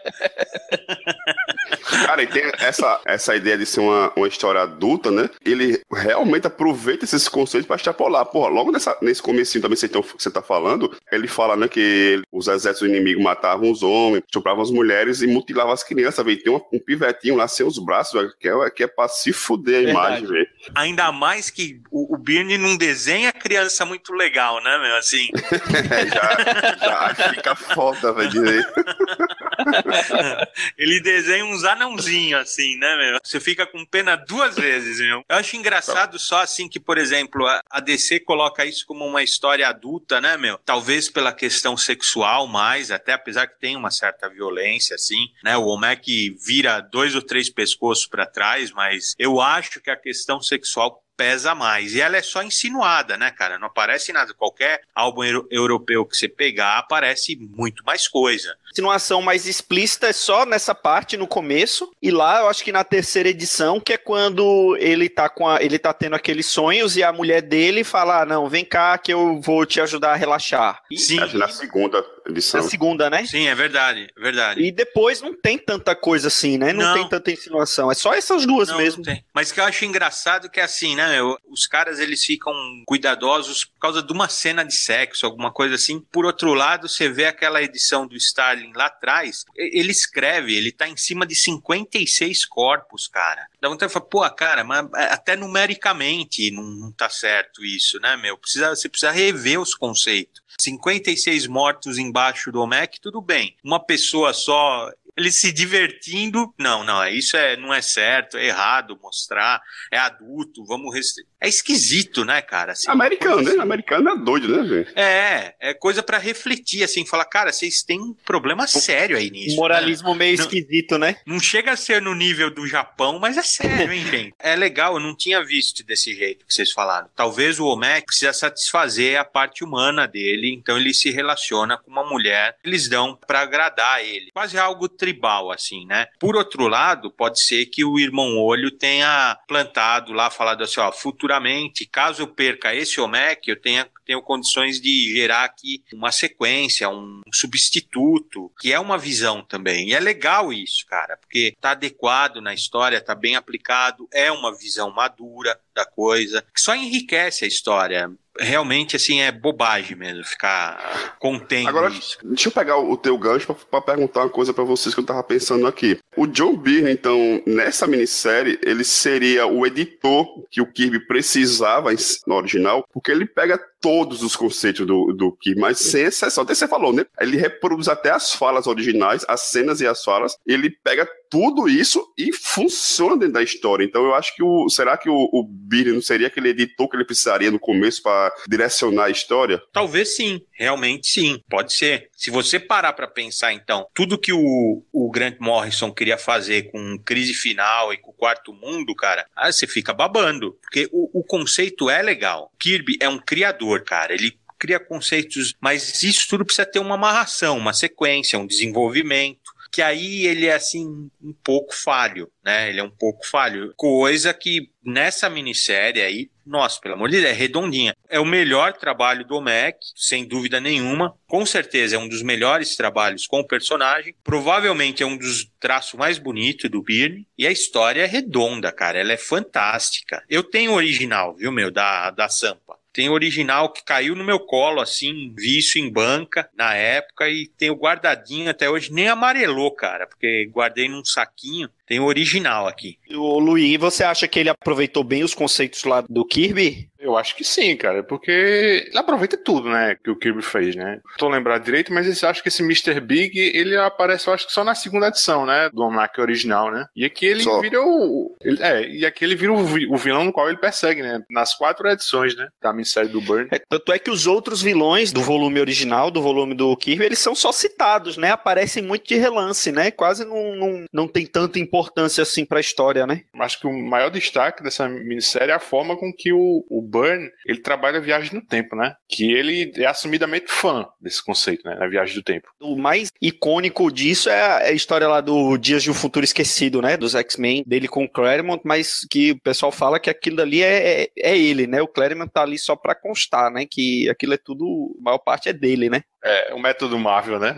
Cara, e tem essa, essa ideia de ser uma, uma história adulta, né? Ele realmente aproveita esses conceitos para extrapolar. Porra, logo nessa, nesse comecinho também você, você tá falando, ele fala, né, que os exércitos inimigos matavam os homens, estupravam as mulheres e mutilavam as crianças, velho. Tem um, um pivetinho lá sem os braços, véio, que, é, que é pra se fuder a Verdade. imagem, velho. Ainda mais que o, o Birne não desenha criança muito legal, né, meu? Assim. já, já fica foda, velho. Ele desenha uns anãozinhos, assim, né, meu? Você fica com pena duas vezes, meu. Eu acho engraçado só, assim, que, por exemplo, a DC coloca isso como uma história adulta, né, meu? Talvez pela questão sexual mais, até apesar que tem uma certa violência, assim, né? O Omek vira dois ou três pescoços para trás, mas eu acho que a questão sexual pesa mais. E ela é só insinuada, né, cara? Não aparece nada. Qualquer álbum euro europeu que você pegar, aparece muito mais coisa. Insinuação mais explícita é só nessa parte no começo. E lá, eu acho que na terceira edição, que é quando ele tá com a, ele tá tendo aqueles sonhos e a mulher dele fala: ah, não, vem cá que eu vou te ajudar a relaxar. E, Sim. Acho que na segunda edição. na segunda, né? Sim, é verdade, é verdade. E depois não tem tanta coisa assim, né? Não, Não. tem tanta insinuação. É só essas duas Não, mesmo. não tem. Mas que eu acho engraçado que é assim, né, meu? Os caras eles ficam cuidadosos por causa de uma cena de sexo, alguma coisa assim. Por outro lado, você vê aquela edição do Starling lá atrás, ele escreve, ele tá em cima de 56 corpos, cara. Dá vontade de falar, pô, cara, mas até numericamente não, não tá certo isso, né, meu? Precisa, você precisa rever os conceitos. 56 mortos embaixo do OMEC, tudo bem. Uma pessoa só, ele se divertindo, não, não, isso é, não é certo, é errado mostrar, é adulto, vamos restringir. É esquisito, né, cara? Assim, Americano, né? assim. Americano é doido, né, velho? É, é coisa pra refletir, assim, falar, cara, vocês têm um problema sério aí nisso. né? Moralismo meio Não. esquisito, né? Não chega a ser no nível do Japão, mas é sério, hein, gente? É legal, eu não tinha visto desse jeito que vocês falaram. Talvez o Omek precisa satisfazer a parte humana dele, então ele se relaciona com uma mulher eles dão pra agradar ele. Quase algo tribal, assim, né? Por outro lado, pode ser que o irmão Olho tenha plantado lá, falado assim, ó, futuramente, caso eu perca esse Omek, eu tenha tenho condições de gerar aqui uma sequência, um substituto, que é uma visão também. E é legal isso, cara, porque tá adequado na história, tá bem aplicado, é uma visão madura da coisa, que só enriquece a história. Realmente, assim, é bobagem mesmo ficar contendo Agora, isso. deixa eu pegar o teu gancho pra, pra perguntar uma coisa pra vocês que eu tava pensando aqui. O John Byrne, então, nessa minissérie, ele seria o editor que o Kirby precisava no original, porque ele pega todos os conceitos do, do Kirby, mas sem exceção. Até você falou, né? Ele reproduz até as falas originais, as cenas e as falas, ele pega tudo isso e funciona dentro da história. Então eu acho que o. Será que o, o não seria aquele editor que ele precisaria no começo pra direcionar a história? Talvez sim, realmente sim, pode ser. Se você parar pra pensar, então, tudo que o, o Grant Morrison queria fazer com crise final e com o quarto mundo, cara, aí você fica babando. Porque o, o conceito é legal. Kirby é um criador, cara. Ele cria conceitos, mas isso tudo precisa ter uma amarração, uma sequência, um desenvolvimento. Que aí ele é assim um pouco falho, né? Ele é um pouco falho. Coisa que nessa minissérie aí, nossa, pelo amor de Deus, é redondinha. É o melhor trabalho do Mac, sem dúvida nenhuma. Com certeza é um dos melhores trabalhos com o personagem. Provavelmente é um dos traços mais bonitos do Byrne. E a história é redonda, cara. Ela é fantástica. Eu tenho o original, viu, meu, da, da Sampa. Tem original que caiu no meu colo, assim, isso em banca na época e tenho guardadinho até hoje. Nem amarelou, cara, porque guardei num saquinho. Tem o original aqui. O Luiz, você acha que ele aproveitou bem os conceitos lá do Kirby? Eu acho que sim, cara, porque ele aproveita tudo, né, que o Kirby fez, né? Tô lembrado direito, mas eu acho que esse Mr. Big, ele aparece, eu acho que só na segunda edição, né, do Almanac original, né? E aqui ele Só. vira o... ele- é, e aqui ele vira o, o vilão no qual ele persegue, né? Nas quatro edições, né, da minissérie do Burn. É, tanto é que os outros vilões do volume original, do volume do Kirby, eles são só citados, né? Aparecem muito de relance, né? Quase não, não, não tem tanta importância assim pra história, né? Acho que o maior destaque dessa minissérie é a forma com que o, o Burn ele trabalha a viagem no tempo, né? Que ele é assumidamente fã desse conceito, né? Da viagem do tempo. O mais icônico disso é a, é a história lá do Dias de um Futuro Esquecido, né? Dos X-Men, dele com o Claremont, mas que o pessoal fala que aquilo ali é, é, é ele, né? O Claremont tá ali só pra constar, né? Que aquilo é tudo, a maior parte é dele, né? É, o método Marvel, né?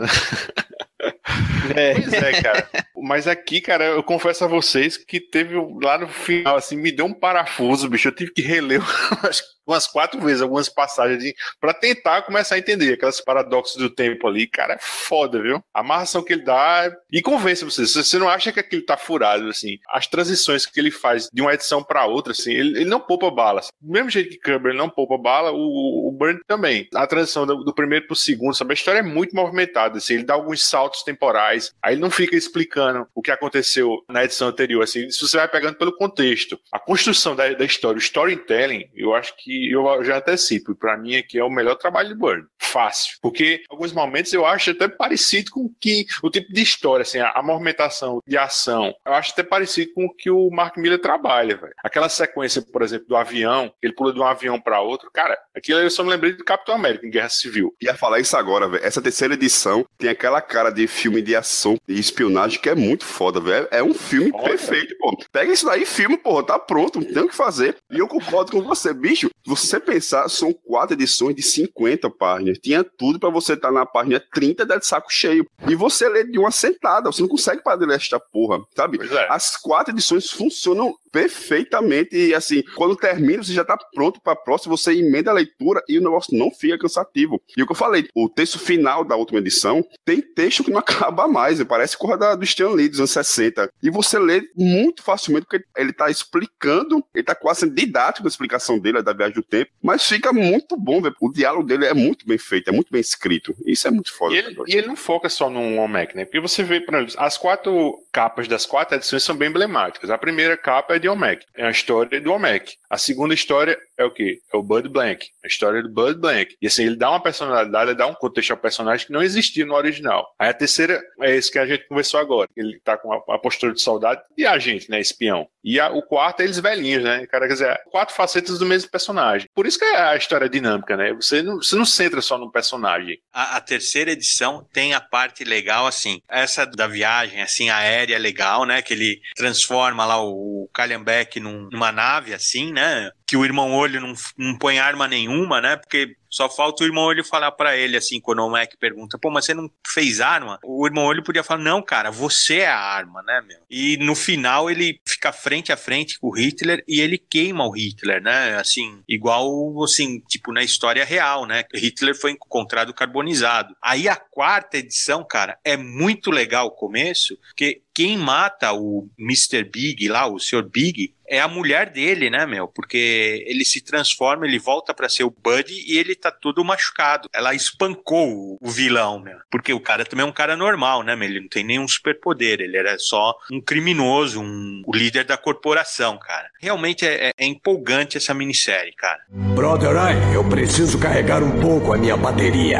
É. Pois é, cara. Mas aqui, cara, eu confesso a vocês que teve lá no final, assim, me deu um parafuso, bicho. Eu tive que reler umas quatro vezes algumas passagens pra tentar começar a entender aquelas paradoxos do tempo ali. Cara, é foda, viu? A amarração que ele dá. E convence vocês. Você não acha que aquilo tá furado, assim, as transições que ele faz de uma edição pra outra, assim, ele, ele não poupa balas. Do mesmo jeito que Kirby não poupa bala, o, o Burn também. A transição do, do primeiro pro segundo, sabe? A história é muito movimentada, assim, ele dá alguns saltos temporais, aí ele não fica explicando o que aconteceu na edição anterior, assim, se você vai pegando pelo contexto, a construção da, da história, o storytelling, eu acho que eu já antecipo, para mim aqui é o melhor trabalho de Burn. Fácil. Porque alguns momentos eu acho até parecido com que o tipo de história, assim, a, a movimentação de ação, eu acho até parecido com o que o Mark Miller trabalha, velho. Aquela sequência, por exemplo, do avião, ele pula de um avião para outro, cara, aquilo eu só me lembrei do Capitão América em Guerra Civil. Ia falar isso agora, velho. Essa terceira edição tem aquela cara de filme de ação e espionagem que é muito foda, velho. É um filme perfeito, pô. Pega isso daí, filme, pô, tá pronto, não tem o que fazer. E eu concordo com você, bicho. Você pensar, são quatro edições de 50 páginas. Tinha tudo para você estar tá na página 30 de saco cheio. E você lê de uma sentada, você não consegue parar de ler esta porra, sabe? É. As quatro edições funcionam perfeitamente. E assim, quando termina, você já tá pronto pra próxima, você emenda a leitura e o negócio não fica cansativo. E o que eu falei, o texto final da última edição tem texto que não acaba mais, parece da, do Stan Lee dos anos 60. E você lê muito facilmente, porque ele tá explicando, ele tá quase didático a explicação dele, da viagem do tempo, mas fica muito bom, véio. o diálogo dele é muito bem feito, é muito bem escrito. Isso é muito foda. E ele, e ele não foca só no Omec, né? Porque você vê, por exemplo, as quatro capas das quatro edições são bem emblemáticas. A primeira capa é de Omec, é a história do Omec. A segunda história é o quê? É o Bud Blank, a história do Bud Blank. E assim, ele dá uma personalidade, ele dá um contexto ao personagem que não existia no original. Aí a terceira é esse que a gente conversou agora. Ele tá com a, a postura de soldado e a gente, né, espião. E a, o quarto é eles velhinhos, né? Cara, quer dizer, quatro facetas do mesmo personagem. Por isso que é a história é dinâmica, né? Você não, você não centra só no personagem. A, a terceira edição tem a parte legal, assim, essa da viagem, assim, aérea legal, né? Que ele transforma lá o, Calhambeck num, numa nave, assim, né? Que o irmão olho não, não põe arma nenhuma, né? Porque só falta o irmão Olho falar para ele, assim, quando o Mac pergunta, pô, mas você não fez arma? O irmão Olho podia falar, não, cara, você é a arma, né, meu? E no final ele fica frente a frente com o Hitler e ele queima o Hitler, né? Assim, igual, assim, tipo, na história real, né? Hitler foi encontrado carbonizado. Aí a quarta edição, cara, é muito legal o começo, porque quem mata o Mr. Big lá, o Sr. Big, é a mulher dele, né, meu? Porque ele se transforma, ele volta para ser o Buddy e ele tá todo machucado. Ela espancou o vilão, meu. Porque o cara também é um cara normal, né, meu? Ele não tem nenhum superpoder, ele era só um criminoso, um, o líder da corporação, cara. Realmente é, é, é empolgante essa minissérie, cara. Brother Eye, eu preciso carregar um pouco a minha bateria.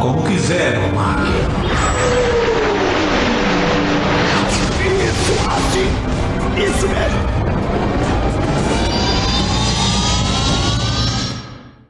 Como quiser, Mark. Isso mesmo.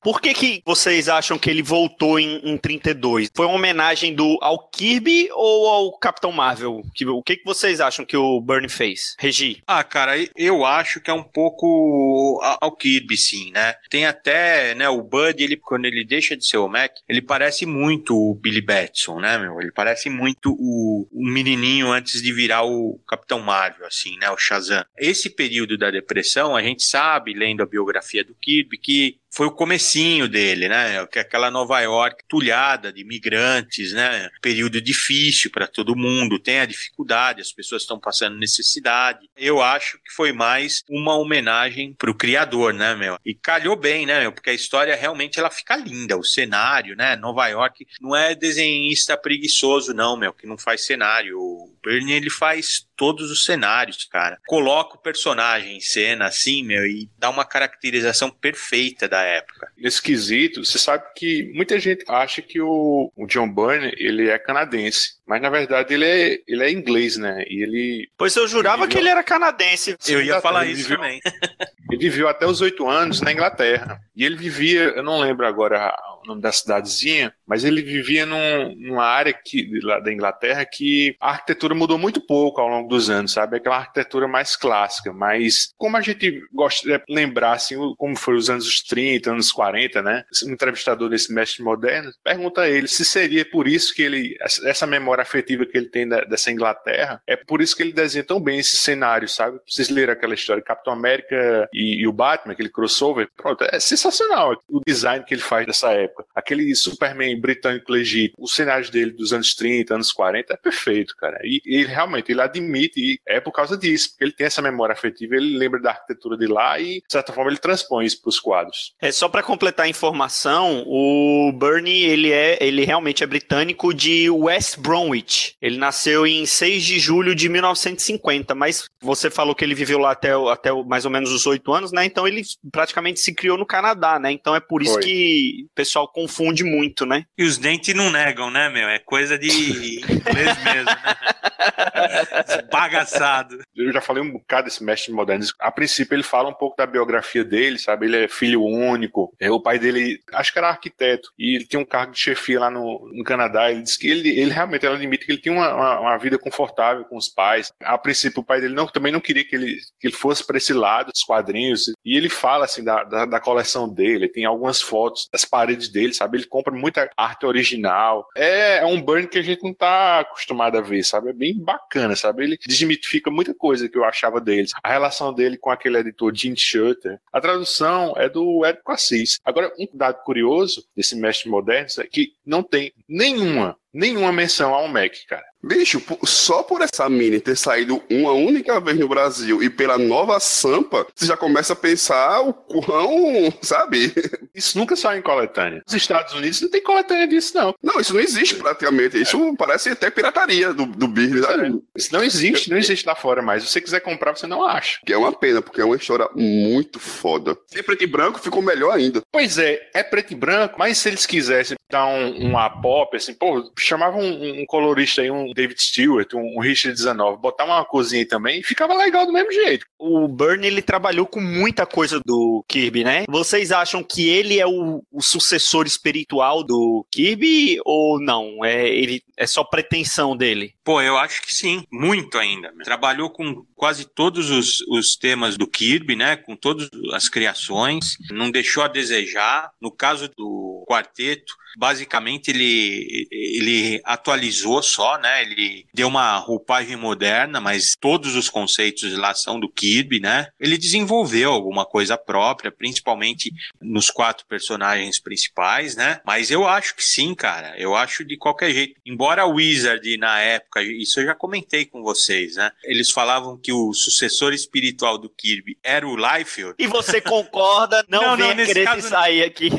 Por que, que vocês acham que ele voltou em, em 32? Foi uma homenagem do ao Kirby ou ao Capitão Marvel? O que, que vocês acham que o Bernie fez? Regi? Ah, cara, eu acho que é um pouco ao Kirby, sim, né? Tem até, né, o Bud, ele, quando ele deixa de ser o Mac, ele parece muito o Billy Batson, né, meu? Ele parece muito o, o menininho antes de virar o Capitão Marvel, assim, né, o Shazam. Esse período da depressão, a gente sabe, lendo a biografia do Kirby, que foi o comecinho dele, né? É aquela Nova York tulhada de imigrantes, né? Período difícil para todo mundo, tem a dificuldade, as pessoas estão passando necessidade. Eu acho que foi mais uma homenagem pro criador, né, meu? E calhou bem, né, meu? Porque a história realmente ela fica linda, o cenário, né? Nova York não é desenhista preguiçoso não, meu, que não faz cenário. O Bernie ele faz todos os cenários, cara. Coloca o personagem em cena assim, meu, e dá uma caracterização perfeita da época. Nesse quesito, você sabe que muita gente acha que o, o John Byrne, ele é canadense. Mas na verdade ele é, ele é inglês, né? E ele. Pois eu jurava ele viveu... que ele era canadense. Eu ia falar isso viveu... também. ele viveu até os oito anos na Inglaterra. E ele vivia, eu não lembro agora o nome da cidadezinha, mas ele vivia num, numa área que, lá da Inglaterra que a arquitetura mudou muito pouco ao longo dos anos, sabe? Aquela arquitetura mais clássica, mas como a gente gosta de lembrar, assim, como foi os anos 30, anos 40, né? Um entrevistador desse mestre moderno pergunta a ele se seria por isso que ele, essa memória afetiva que ele tem da, dessa Inglaterra, é por isso que ele desenha tão bem esse cenário, sabe? Vocês leram aquela história, Capitão América e, e o Batman, aquele crossover, pronto, é sensacional o design que ele faz dessa época. Aquele Superman britânico legítimo, os cenários dele dos anos 30, anos 40, é perfeito, cara. E ele realmente, ele admite, e é por causa disso, porque ele tem essa memória afetiva, ele lembra da arquitetura de lá e, de certa forma, ele transpõe isso para os quadros. É só para completar a informação, o Bernie, ele é, ele realmente é britânico de West Bromwich. Ele nasceu em 6 de julho de 1950, mas você falou que ele viveu lá até, até mais ou menos os 8 anos, né? Então ele praticamente se criou no Canadá, né? Então é por isso Foi. que o pessoal confunde muito, né? E os dentes não negam, né, meu? É coisa de inglês mesmo, né? Bagaçado. Eu já falei um bocado desse mestre moderno. A princípio, ele fala um pouco da biografia dele, sabe? Ele é filho único. É, o pai dele, acho que era arquiteto. E ele tinha um cargo de chefia lá no, no Canadá. Ele disse que ele, ele realmente admite que ele tinha uma, uma, uma, vida confortável com os pais. A princípio, o pai dele não, também não queria que ele, que ele fosse para esse lado dos quadrinhos. E ele fala, assim, da, da, da coleção dele. Tem algumas fotos das paredes dele, sabe? Ele compra muita arte original. É, é um burn que a gente não tá acostumado a ver, sabe? É bem bacana, sabe? Ele desmitifica muita coisa que eu achava deles. A relação dele com aquele editor Gene Shutter. A tradução é do Érico Assis. Agora, um dado curioso desse mestre moderno é que não tem nenhuma nenhuma menção ao Mac, cara. Bicho, só por essa mini ter saído uma única vez no Brasil e pela nova Sampa, você já começa a pensar o quão, sabe? Isso nunca sai em coletânea. Nos Estados Unidos não tem coletânea disso, não. Não, isso não existe praticamente. Isso é. parece até pirataria do, do business. É. Isso não existe, não existe lá fora mais. Se você quiser comprar, você não acha. Que é uma pena, porque é uma história muito foda. Se é preto e branco, ficou melhor ainda. Pois é, é preto e branco, mas se eles quisessem dar um, um A-pop, assim, pô, chamava um, um, colorista aí, um David Stewart, um, um Richard 19, botar uma cozinha aí também e ficava legal do mesmo jeito. O Byrne, ele trabalhou com muita coisa do Kirby, né? Vocês acham que ele é o, o sucessor espiritual do Kirby ou não? É, ele, é só pretensão dele? Pô, eu acho que sim, muito ainda. Trabalhou com quase todos os, os temas do Kirby, né? Com todas as criações, não deixou a desejar. No caso do quarteto, basicamente ele, ele atualizou só, né? Ele deu uma roupagem moderna, mas todos os conceitos lá são do Kirby, né? Ele desenvolveu alguma coisa própria, principalmente nos quatro personagens principais, né? Mas eu acho que sim, cara. Eu acho de qualquer jeito. Embora o Wizard na época, isso eu já comentei com vocês, né? Eles falavam que o sucessor espiritual do Kirby era o Liefeld. E você concorda? Não, não não, querer caso, sair aqui.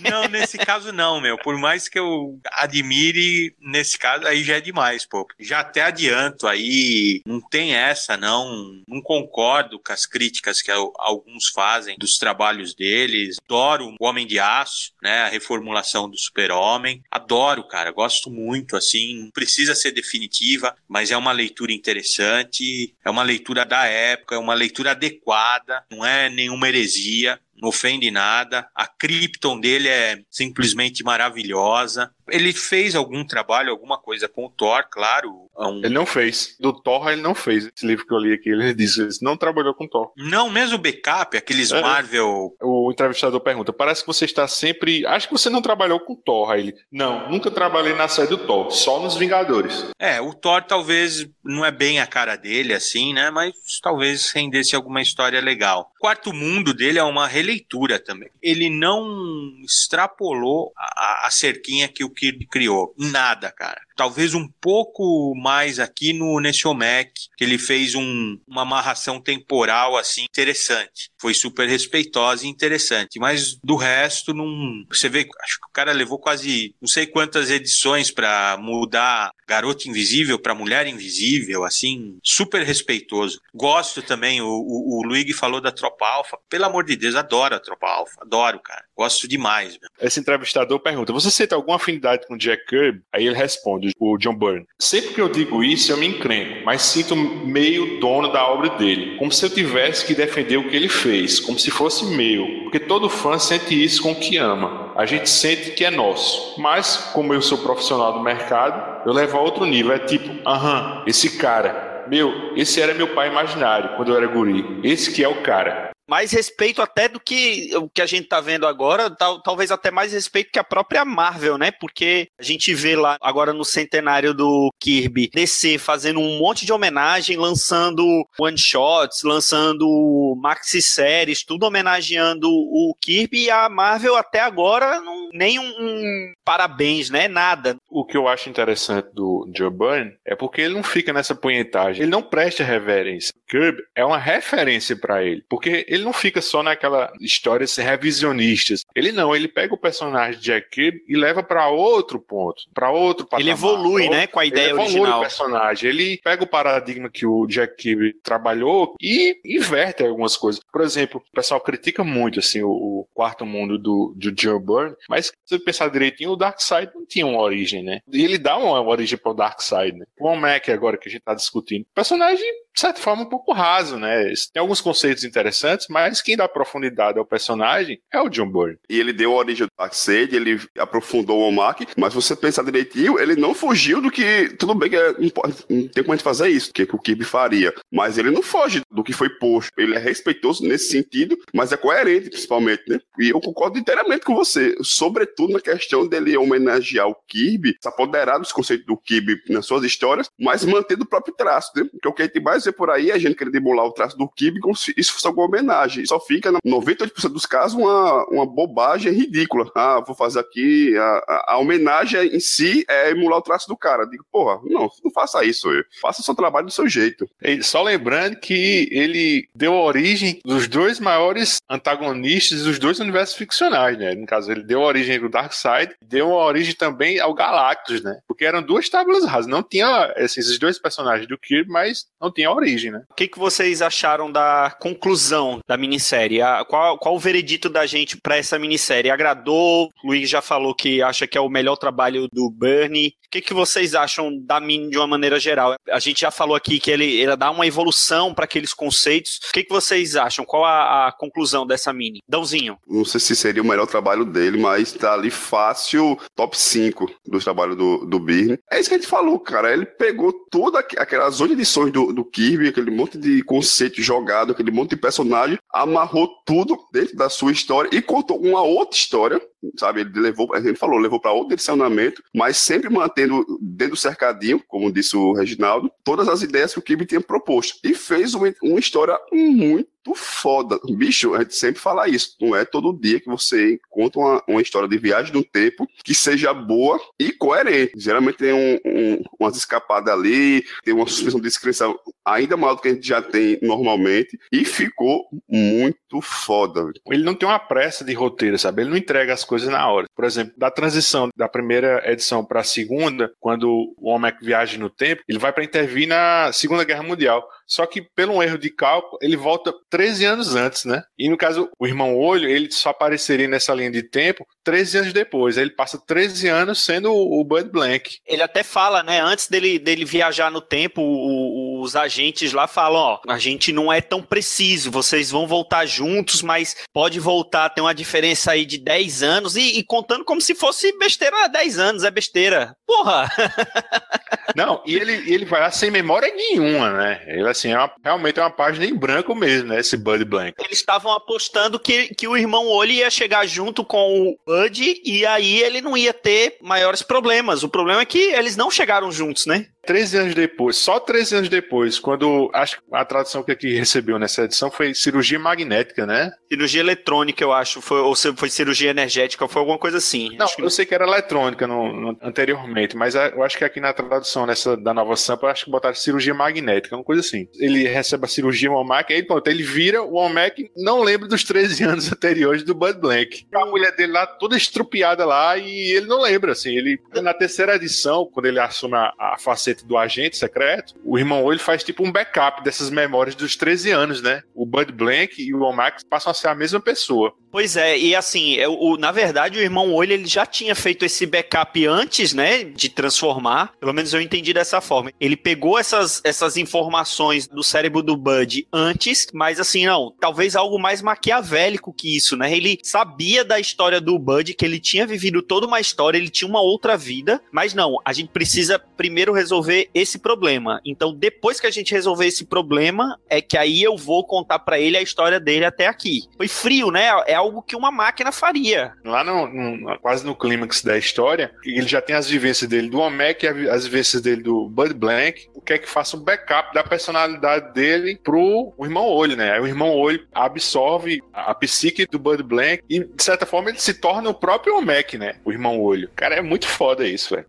Não, nesse caso não, meu. Por mais que eu admire, nesse caso aí já é demais, pô. Já até adianto aí, não tem essa, não. Não concordo com as críticas que alguns fazem dos trabalhos deles. Adoro o Homem de Aço, né? A reformulação do Super-Homem. Adoro, cara. Gosto muito, assim. Não precisa ser definitiva, mas é uma leitura interessante. É uma leitura da época, é uma leitura adequada. Não é nenhuma heresia não ofende nada. A Krypton dele é simplesmente maravilhosa. Ele fez algum trabalho, alguma coisa com o Thor, claro. Um... Ele não fez. Do Thor ele não fez. Esse livro que eu li aqui, ele disse que não trabalhou com Thor. Não, mesmo o backup, aqueles é. Marvel. O entrevistador pergunta: parece que você está sempre. Acho que você não trabalhou com Thor. Ele: Não, nunca trabalhei na série do Thor, só nos Vingadores. É, o Thor talvez não é bem a cara dele, assim, né? Mas talvez rendesse alguma história legal. O quarto mundo dele é uma releitura também. Ele não extrapolou a, a cerquinha que o Kirby criou. Nada, cara. Talvez um pouco mais aqui no Nessiomec, que ele fez um, uma amarração temporal assim interessante. Foi super respeitosa e interessante. Mas do resto, não. Você vê, acho que o cara levou quase não sei quantas edições para mudar Garoto Invisível para Mulher Invisível, assim, super respeitoso. Gosto também, o, o, o Luigi falou da Tropa Alfa. Pelo amor de Deus, adoro a Tropa Alfa. Adoro, cara. Gosto demais. Meu. Esse entrevistador pergunta: Você sente alguma afinidade com Jack Kirby? Aí ele responde, o John Byrne. Sempre que eu digo isso, eu me encrenco, mas sinto meio dono da obra dele, como se eu tivesse que defender o que ele fez, como se fosse meu, porque todo fã sente isso com o que ama. A gente sente que é nosso, mas como eu sou profissional do mercado, eu levo a outro nível. É tipo, aham, esse cara, meu, esse era meu pai imaginário quando eu era guri. Esse que é o cara mais respeito até do que o que a gente tá vendo agora, tal, talvez até mais respeito que a própria Marvel, né? Porque a gente vê lá agora no centenário do Kirby DC fazendo um monte de homenagem, lançando one shots, lançando maxi séries, tudo homenageando o Kirby e a Marvel até agora não nem um, um parabéns, né? Nada. O que eu acho interessante do Joe Byrne é porque ele não fica nessa punhetagem, ele não presta reverência. Kirby é uma referência para ele, porque ele não fica só naquela histórias revisionistas. Ele não, ele pega o personagem de Jack Kirby e leva para outro ponto, para outro patamar. Ele evolui, outro, né, com a ideia ele evolui original. o personagem. Ele pega o paradigma que o Jack Kirby trabalhou e inverte algumas coisas. Por exemplo, o pessoal critica muito assim o, o quarto mundo do, do Joe Byrne, mas se você pensar direitinho, o Darkseid não tinha uma origem, né? E ele dá uma origem para o Darkseid, né? O Mac agora que a gente tá discutindo. Personagem de certa forma, um pouco raso, né? Tem alguns conceitos interessantes, mas quem dá profundidade ao personagem é o John Byrne. E ele deu a origem do Darkseid, ele aprofundou o Omak, mas você pensar direitinho, ele não fugiu do que. Tudo bem que é, não, tem como a gente fazer isso, que, que o Kirby faria. Mas ele não foge do que foi posto. Ele é respeitoso nesse sentido, mas é coerente, principalmente, né? E eu concordo inteiramente com você, sobretudo na questão dele homenagear o Kirby, se apoderar dos conceitos do Kirby nas suas histórias, mas mantendo o próprio traço, né? Porque o que a gente mais vê por aí é a gente querer demolar o traço do Kirby como se isso fosse alguma homenagem. Só fica, em 98% dos casos, uma, uma bobagem ridícula. Ah, vou fazer aqui. A, a, a homenagem em si é emular o traço do cara. Digo, porra, não, não faça isso. Eu. Faça o seu trabalho do seu jeito. E só lembrando que ele deu origem dos dois maiores antagonistas dos dois universos ficcionais, né? No caso, ele deu origem ao Darkseid, deu origem também ao Galactus, né? Porque eram duas tábuas rasas. Não tinha assim, esses dois personagens do Kirby, mas não tinha origem, né? O que, que vocês acharam da conclusão da minissérie? Qual, qual o veredito da gente para essa minissérie? Agradou? O Luiz já falou que acha que é o melhor trabalho do Bernie. O que, que vocês acham da mini de uma maneira geral? A gente já falou aqui que ele, ele dá uma evolução para aqueles conceitos. O que, que vocês acham? Qual a, a conclusão dessa mini? Dãozinho. Não sei se seria o melhor trabalho dele, mas tá ali fácil, top 5 dos trabalhos do, do Byrne. É isso que a gente falou, cara. Ele pegou todas aquelas oito edições do, do Kirby, aquele monte de conceito jogado, aquele monte de personagem, amarrou tudo dentro da sua história e contou uma outra história, sabe? Ele levou, a gente falou, levou para outro direcionamento, mas sempre mantendo dentro do cercadinho, como disse o Reginaldo, todas as ideias que o Kirby tinha proposto. E fez uma, uma história muito foda. Bicho, a gente sempre fala isso. Não é todo dia que você conta uma, uma história de viagem no tempo que seja boa e coerente. Geralmente tem um, um, umas escapadas ali, tem uma suspensão de descrença ainda maior do que a gente já tem normalmente, e ficou muito foda. Ele não tem uma pressa de roteiro, sabe? Ele não entrega as coisas na hora. Por exemplo, da transição da primeira edição para a segunda, quando o homem viaja no tempo, ele vai para intervir na Segunda Guerra Mundial. Só que, pelo um erro de cálculo, ele volta 13 anos antes, né? E no caso, o irmão Olho, ele só apareceria nessa linha de tempo 13 anos depois. Aí ele passa 13 anos sendo o Bud Blank. Ele até fala, né? Antes dele, dele viajar no tempo, o, os agentes lá falam: ó, a gente não é tão preciso, vocês vão voltar juntos, mas pode voltar, tem uma diferença aí de 10 anos, e, e contando como se fosse besteira 10 anos, é besteira. Porra! Não, e ele, ele vai lá sem memória nenhuma, né? Ele, assim, é uma, realmente é uma página em branco mesmo, né? Esse Bud Blank. Eles estavam apostando que, que o irmão Oli ia chegar junto com o Bud e aí ele não ia ter maiores problemas. O problema é que eles não chegaram juntos, né? 13 anos depois, só 13 anos depois, quando acho que a tradução que aqui recebeu nessa edição foi cirurgia magnética, né? Cirurgia eletrônica, eu acho, foi, ou foi cirurgia energética, foi alguma coisa assim. Não, que... eu sei que era eletrônica no, no, anteriormente, mas eu acho que aqui na tradução nessa da nova sampa, acho que botaram cirurgia magnética, uma coisa assim. Ele recebe a cirurgia Womack, aí pronto, ele vira o Womack, não lembra dos 13 anos anteriores do Bud Blank. A mulher dele lá toda estrupiada lá e ele não lembra, assim, ele na terceira edição, quando ele assume a, a faceta do agente secreto, o irmão Olho faz tipo um backup dessas memórias dos 13 anos, né? O Bud Blank e o Womack passam a ser a mesma pessoa. Pois é, e assim, eu, o, na verdade o irmão Olho ele já tinha feito esse backup antes, né, de transformar, pelo menos eu entendi dessa forma. Ele pegou essas, essas informações do cérebro do Bud antes, mas assim, não, talvez algo mais maquiavélico que isso, né? Ele sabia da história do Bud, que ele tinha vivido toda uma história, ele tinha uma outra vida, mas não, a gente precisa primeiro resolver esse problema. Então, depois que a gente resolver esse problema, é que aí eu vou contar para ele a história dele até aqui. Foi frio, né? É algo que uma máquina faria. Lá no, no- quase no clímax da história, ele já tem as vivências dele do Omek e as vivências dele do Bud Blank, o que é que faça um backup da personalidade dele pro o irmão Olho, né? Aí o irmão Olho absorve a, a psique do Bud Blank e, de certa forma, ele se torna o próprio Omek, né? O irmão Olho. Cara, é muito foda isso, velho.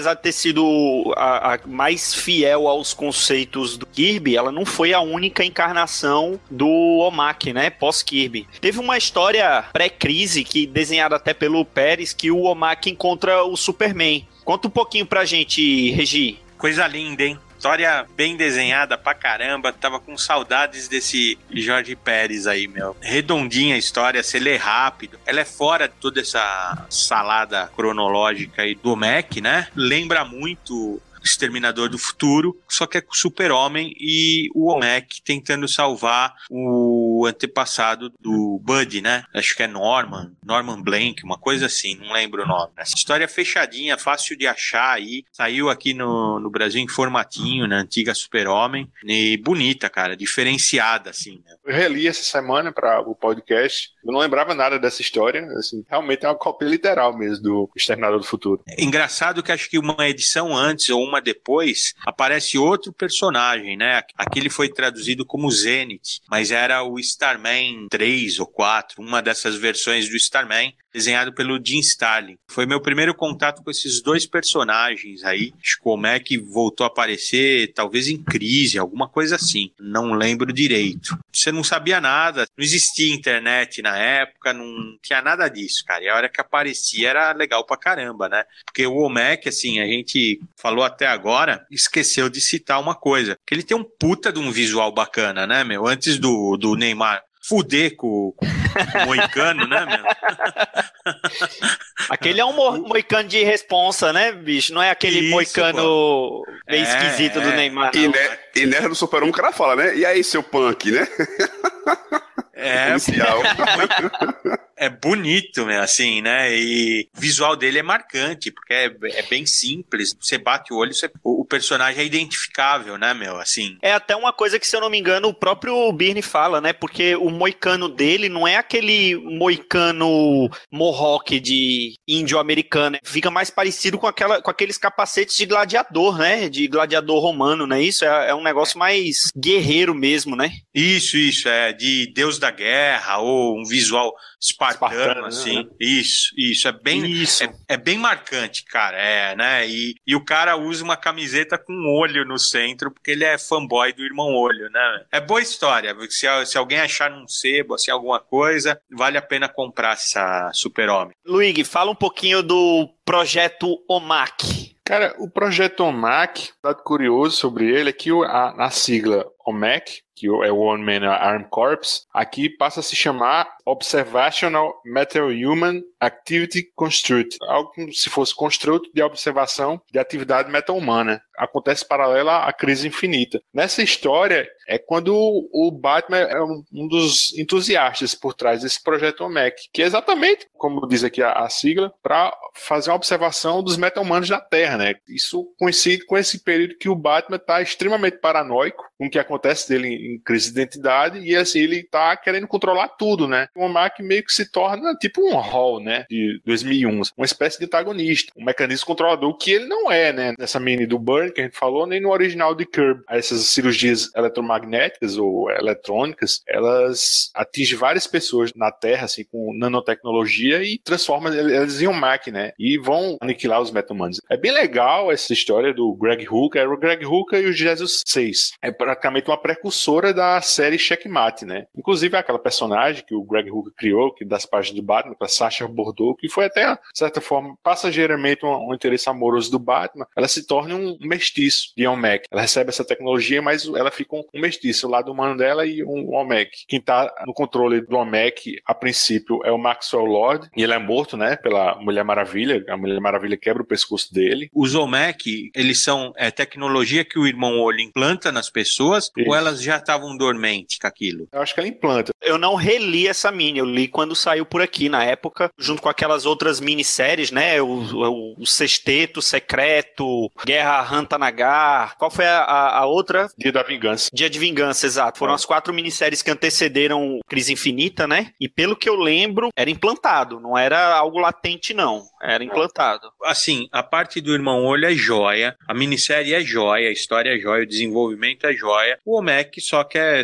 Apesar de ter sido a, a mais fiel aos conceitos do Kirby, ela não foi a única encarnação do Omak, né? Pós-Kirby. Teve uma história pré-crise, que desenhada até pelo Pérez, que o Omak encontra o Superman. Conta um pouquinho pra gente, Regi. Coisa linda, hein? História bem desenhada pra caramba. Tava com saudades desse Jorge Pérez aí, meu. Redondinha a história, você lê rápido. Ela é fora de toda essa salada cronológica aí do Mac, né? Lembra muito Exterminador do Futuro, só que é com o Super-Homem e o Omek tentando salvar o antepassado do Bud, né? Acho que é Norman, Norman Blank, uma coisa assim, não lembro o nome. Essa história é fechadinha, fácil de achar aí. Saiu aqui no, no Brasil em formatinho, na antiga Super-Homem. E bonita, cara, diferenciada, assim. Né? Eu reli essa semana para o podcast. Eu não lembrava nada dessa história. Assim, realmente é uma cópia literal mesmo do Exterminador do Futuro. É engraçado que acho que uma edição antes ou uma depois aparece outro personagem, né? Aquele foi traduzido como Zenith, mas era o Starman 3 ou 4, uma dessas versões do Starman, desenhado pelo Jim Starlin. Foi meu primeiro contato com esses dois personagens aí. Acho que o Mac voltou a aparecer, talvez em crise, alguma coisa assim. Não lembro direito. Você não sabia nada, não existia internet na época, não tinha nada disso, cara. E a hora que aparecia era legal pra caramba, né? Porque o Omek, assim, a gente falou até agora, esqueceu de citar uma coisa. Que ele tem um puta de um visual bacana, né, meu? Antes do, do Neymar fuder com, com o Moicano, né, meu? Aquele é um mo moicano de responsa, né, bicho? Não é aquele Isso, moicano meio É, esquisito do é. Neymar. E, né, e nessa do Super-Homem o cara fala, né? E aí, seu punk, né? É, Policial. é bonito, meu, assim, né? E o visual dele é marcante, porque é, é bem simples. Você bate o olho, você- o, o personagem é identificável, né, meu? Assim, É até uma coisa que, se eu não me engano, o próprio Birne fala, né? Porque o moicano dele não é aquele moicano mohawk de índio-americano. né? Fica mais parecido com, aquela, com aqueles capacetes de gladiador, né? De gladiador romano, não é isso? É, é um negócio mais guerreiro mesmo, né? Isso, isso, é de Deus da Guerra ou um visual espartano, Espartano, né? assim. Isso, isso, é bem, Isso. é, é bem marcante, cara, é, né? E, e o cara usa uma camiseta com um olho no centro porque ele é fanboy do irmão Olho, né? É boa história, se, se alguém achar num sebo, assim, alguma coisa, vale a pena comprar essa Super-Homem. Luigi, fala um pouquinho do projeto OMAC. Cara, o projeto OMAC, dado curioso sobre ele é que o- a, a sigla OMAC, que é o One Man Arm Corps, aqui passa a se chamar Observational Metal Human Activity Construct, algo como se fosse construto de observação de atividade meta-humana. Acontece paralela à crise infinita. Nessa história é quando o Batman é um dos entusiastas por trás desse projeto OMAC, que é exatamente, como diz aqui a, a sigla, para fazer uma observação dos meta-humanos na Terra, né? Isso coincide com esse período que o Batman está extremamente paranoico com o que acontece dele em, crise de identidade e assim ele tá querendo controlar tudo, né? O OMAC meio que se torna tipo um Hall, né? De 2001, uma espécie de antagonista, um mecanismo controlador que ele não é, né? Nessa mini do Burn que a gente falou, nem no original de Kirby. Essas cirurgias eletromagnéticas ou eletrônicas, elas atingem várias pessoas na Terra, assim, com nanotecnologia e transformam elas em um Mac, né? E vão aniquilar os meta-humanos. É bem legal essa história do Greg Hooker, era o Greg Hooker e o Jesus 6. É pra praticamente uma precursora da série Checkmate, né? Inclusive aquela personagem que o Greg Hooker criou, que das páginas de Batman, a Sasha Bordeaux, que foi até, de certa forma, passageiramente um, um interesse amoroso do Batman, ela se torna um mestiço de Omek. Ela recebe essa tecnologia, mas ela fica um, um mestiço, o lado humano dela e um Omek. Quem tá no controle do Omek, a princípio, é o Maxwell Lord, e ele é morto, né, pela Mulher Maravilha. A Mulher Maravilha quebra o pescoço dele. Os Omek, eles são é, tecnologia que o irmão Olho implanta nas pessoas Isso. ou elas já estavam dormentes com aquilo? Eu acho que ela implanta. Eu não reli essa mini, eu li quando saiu por aqui na época, junto com aquelas outras minisséries, né? O, o, o Sexteto Secreto, Guerra Rantanagar. Qual foi a, a, a outra? Dia da Vingança. Dia de Vingança, exato. Foram É. as quatro minisséries que antecederam Crise Infinita, né? E pelo que eu lembro, era implantado, não era algo latente, não. Era implantado. Assim, a parte do irmão Olho é joia, a minissérie é joia, a história é joia, o desenvolvimento é joia. O Omek só que é,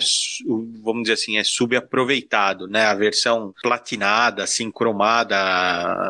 vamos dizer assim, é subaproveitado, né? A versão platinada, assim, cromada,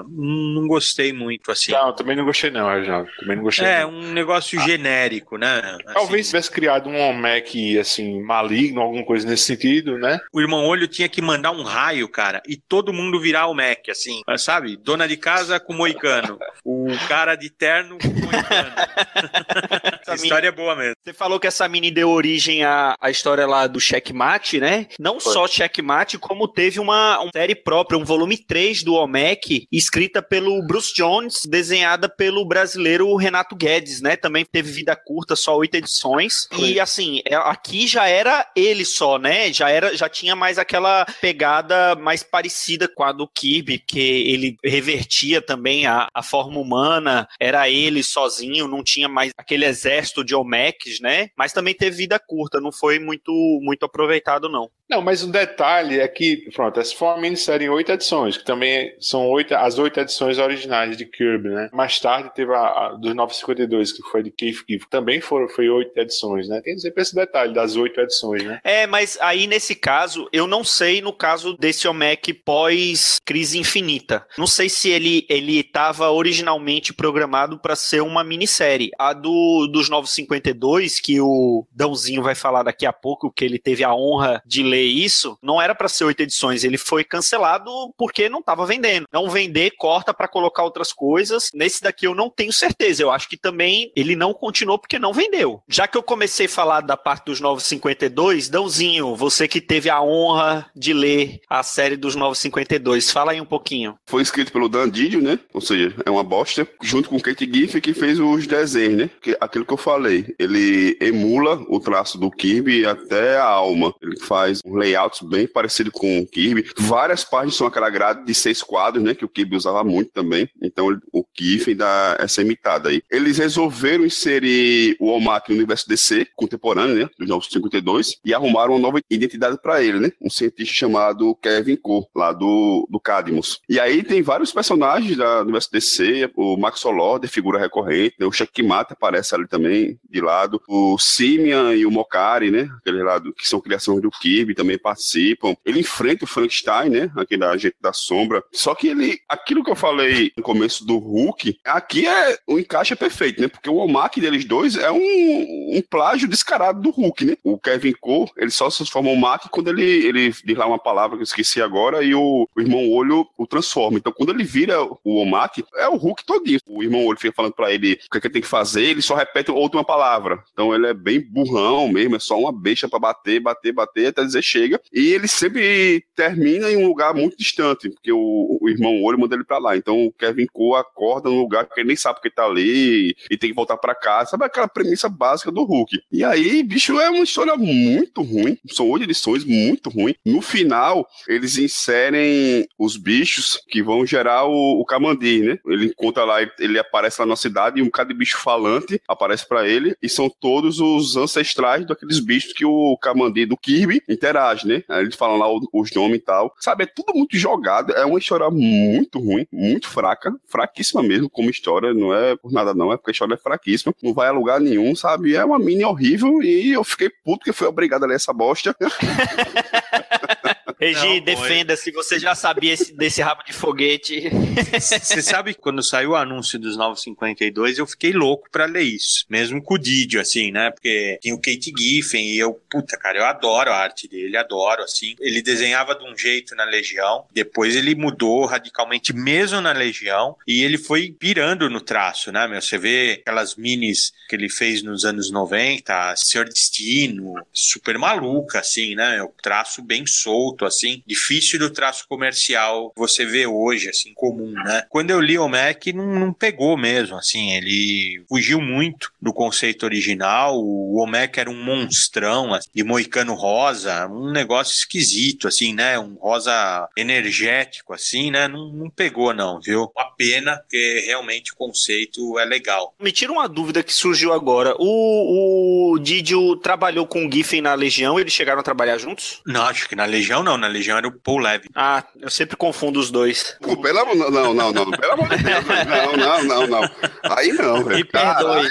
não gostei muito, assim. Não, também não gostei não, Reginaldo. Também não gostei. É, não. um negócio genérico, né? Assim, Talvez tivesse criado um Omek, assim, maligno, alguma coisa nesse sentido, né? O irmão Olho tinha que mandar um raio, cara, e todo mundo virar o Mac, assim, sabe? Dona de casa com moicano, o cara de terno com moicano. a história é boa mesmo. Você falou que essa mini deu origem à, à história lá do Checkmate, né? Não Foi. só Checkmate, como teve uma, uma série própria, um volume 3 do Omek, escrita pelo Bruce Jones, desenhada pelo brasileiro Renato Guedes, né? Também teve vida curta, só oito edições. E assim, é- aqui já era ele só, né? Já era, já tinha mais aquela pegada mais parecida com a do Kirby, que ele revertia também a, a forma humana, era ele sozinho, não tinha mais aquele exército de Omecs, né? Mas também teve vida curta, não foi muito, muito aproveitado, não. Não, mas o detalhe é que, pronto, essa foi uma minissérie em oito edições, que também são oito, as oito edições originais de Kirby, né? Mais tarde teve a, a dos 952, que foi de Keith Giffen, também foram, foi oito edições, né? Tem sempre esse detalhe das oito edições, né? É, mas aí nesse caso, eu não sei no caso desse Omec pós Crise Infinita. Não sei se ele ele estava originalmente programado para ser uma minissérie. A do dos 952, que o Dãozinho vai falar daqui a pouco, que ele teve a honra de ler isso, não era para ser oito edições. Ele foi cancelado porque não estava vendendo. Não vender, corta para colocar outras coisas. Nesse daqui eu não tenho certeza. Eu acho que também ele não continuou porque não vendeu. Já que eu comecei a falar da parte dos 952, Dãozinho, você que teve a honra de ler a série dos 952, fala aí um pouquinho. Foi escrito pelo Dan Didio, né? Ou seja, é uma bosta. Junto com Kate Giffen, que fez os desenhos, né? Aquilo que eu falei. Ele emula o traço do Kirby até a alma. Ele faz um layout bem parecido com o Kirby. Várias páginas são aquela grade de seis quadros, né? Que o Kirby usava muito também. Então o Giffen dá essa imitada aí. Eles resolveram inserir o Omak no universo DC, contemporâneo, né? Dos 952, e arrumaram uma nova identidade para ele, né? Um cientista chamado Kevin Cole, lá do, do Cadmus. E aí tem vários personagens da, do universo DC, o Max Lord, figura recorrente, né? o Checkmate aparece ali também, de lado, o Simian e o Mokari, né? Aquele lado que são criações do Kirby, também participam. Ele enfrenta o Frankenstein, né? Aquele agente da sombra. Só que ele, aquilo que eu falei no começo do Hulk, aqui é o encaixe é perfeito, né? Porque o Omak deles dois é um, um plágio descarado do Hulk, né? O Kevin Cole, ele só se transforma o Mac quando ele, ele diz lá uma palavra que eu esqueci agora e o, o irmão Olho o transforma. Então, quando ele vira o Omak, é o Hulk todinho. O irmão Olho fica falando pra ele o que, é que ele tem que fazer, ele só repete outra uma palavra. Então, ele é bem burrão mesmo, é só uma besta pra bater, bater, bater, até dizer chega. E ele sempre termina em um lugar muito distante, porque o, o irmão Olho manda ele pra lá. Então, o Kevin Cole acorda num lugar que ele nem sabe que ele tá ali e tem que voltar pra casa. Sabe aquela premissa básica do Hulk? E aí, bicho, é uma história muito ruim. São oito edições muito ruim. No final, eles inserem os bichos que vão gerar o, Kamandir, né? Ele encontra lá, ele aparece lá na cidade e um bocado de bicho falante aparece pra ele e são todos os ancestrais daqueles bichos que o Kamandir do Kirby interage, né? Aí eles falam lá os nomes e tal. Sabe, é tudo muito jogado. É uma história muito ruim, muito fraca, fraquíssima mesmo como história. Não é por nada não, é porque a história é fraquíssima. Não vai a lugar nenhum, sabe? É uma mini horrível e eu fiquei puto que fui obrigado a ler essa bosta. Regi, defenda-se, você já sabia esse, desse rabo de foguete. Você sabe que quando saiu o anúncio dos 952, eu fiquei louco pra ler isso. Mesmo com o Didio, assim, né? Porque tem o Kate Giffen e eu, puta, cara, eu adoro a arte dele, adoro, assim. Ele desenhava de um jeito na Legião, depois ele mudou radicalmente mesmo na Legião e ele foi pirando no traço, né, meu? Você vê aquelas minis que ele fez nos anos 90, Senhor Destino, super maluca, assim, né? O traço bem solto, assim, difícil do traço comercial você vê hoje, assim, comum, né? Quando eu li o Mac, não, não pegou mesmo, assim, ele fugiu muito do conceito original. O Omek era um monstrão, assim, de moicano rosa, um negócio esquisito, assim, né? Um rosa energético, assim, né? Não, não pegou, não, viu? Uma pena, porque realmente o conceito é legal. Me tira uma dúvida que surgiu agora. O, o Didio trabalhou com o Giffen na Legião, eles chegaram a trabalhar juntos? Não, acho que na Legião não, na Legião era o Paul Levy. Ah, eu sempre confundo os dois. Pô, pelo amor, não, não, não, pelo amor de Deus, não, não, não, não. Aí não, velho. Me perdoe.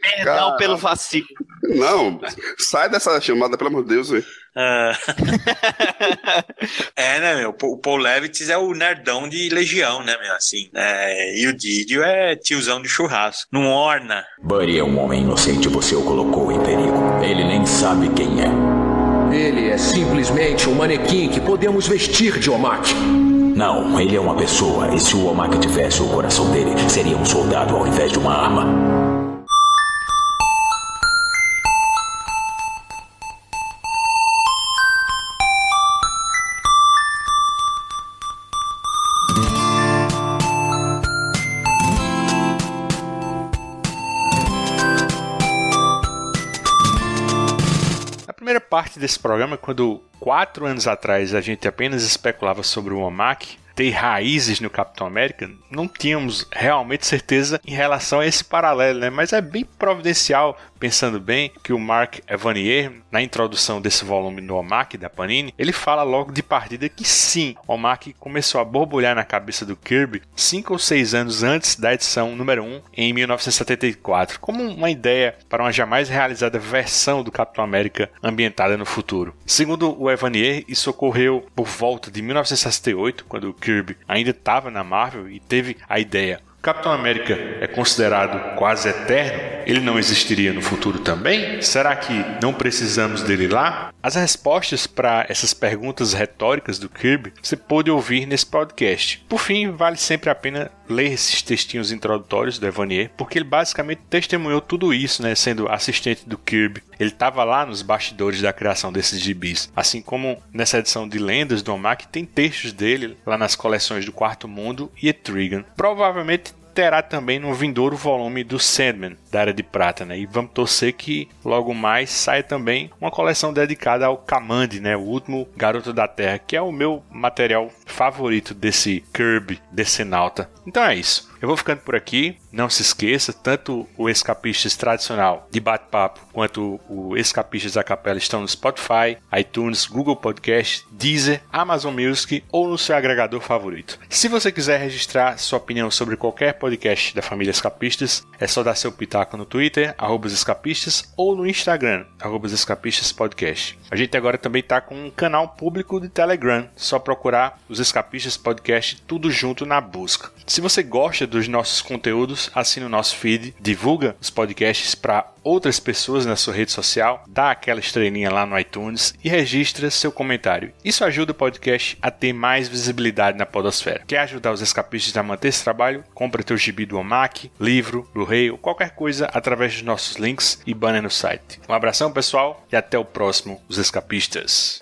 Perdão Caralho. pelo vacilo. Não, sai dessa chamada, pelo amor de Deus, velho. Ah. é, né, meu? O Paul Levitz é o nerdão de Legião, né, meu? Assim. É, e o Didio é tiozão de churrasco. Não orna. Buddy é um homem inocente, você o colocou em perigo. Ele nem sabe quem é. Ele é simplesmente um manequim que podemos vestir de Omak. Não, ele é uma pessoa, e se o Omak tivesse o coração dele, seria um soldado ao invés de uma arma. Parte desse programa, quando quatro anos atrás a gente apenas especulava sobre o Omak ter raízes no Capitão América, não tínhamos realmente certeza em relação a esse paralelo, né? Mas é bem providencial, pensando bem, que o Mark Evanier, na introdução desse volume no Omak da Panini, ele fala logo de partida que sim, o Omak começou a borbulhar na cabeça do Kirby cinco ou seis anos antes da edição número 1, em 1974, como uma ideia para uma jamais realizada versão do Capitão América ambientada no futuro. Segundo o Evanier, isso ocorreu por volta de 1968, quando o Kirby ainda estava na Marvel e teve a ideia. Capitão América é considerado quase eterno? Ele não existiria no futuro também? Será que não precisamos dele lá? As respostas para essas perguntas retóricas do Kirby você pôde ouvir nesse podcast. Por fim, vale sempre a pena ler esses textinhos introdutórios do Evanier, porque ele basicamente testemunhou tudo isso, né, sendo assistente do Kirby. Ele estava lá nos bastidores da criação desses gibis. Assim como nessa edição de Lendas do Omak, tem textos dele lá nas coleções do Quarto Mundo e Etrigan. Provavelmente terá também no vindouro volume do Sandman, da Era de Prata, né? E vamos torcer que logo mais saia também uma coleção dedicada ao Kamand, né? O último Garoto da Terra, que é o meu material favorito desse Kirby, desse nauta. Então é isso. Eu vou ficando por aqui. Não se esqueça, tanto o Escapistas tradicional de bate-papo quanto o Escapistas da Capela estão no Spotify, iTunes, Google Podcast, Deezer, Amazon Music ou no seu agregador favorito. Se você quiser registrar sua opinião sobre qualquer podcast da família Escapistas, é só dar seu pitaco no Twitter, escapistas, ou no Instagram, arroba escapistas podcast. A gente agora também está com um canal público de Telegram, só procurar os Escapistas Podcast tudo junto na busca. Se você gosta dos nossos conteúdos, assine o nosso feed, divulga os podcasts para outras pessoas na sua rede social, dá aquela estrelinha lá no iTunes e registra seu comentário. Isso ajuda o podcast a ter mais visibilidade na podosfera. Quer ajudar os escapistas a manter esse trabalho? Compre teu gibi do Omak, livro, Blu-ray ou qualquer coisa através dos nossos links e banner no site. Um abração pessoal e até o próximo Os Escapistas.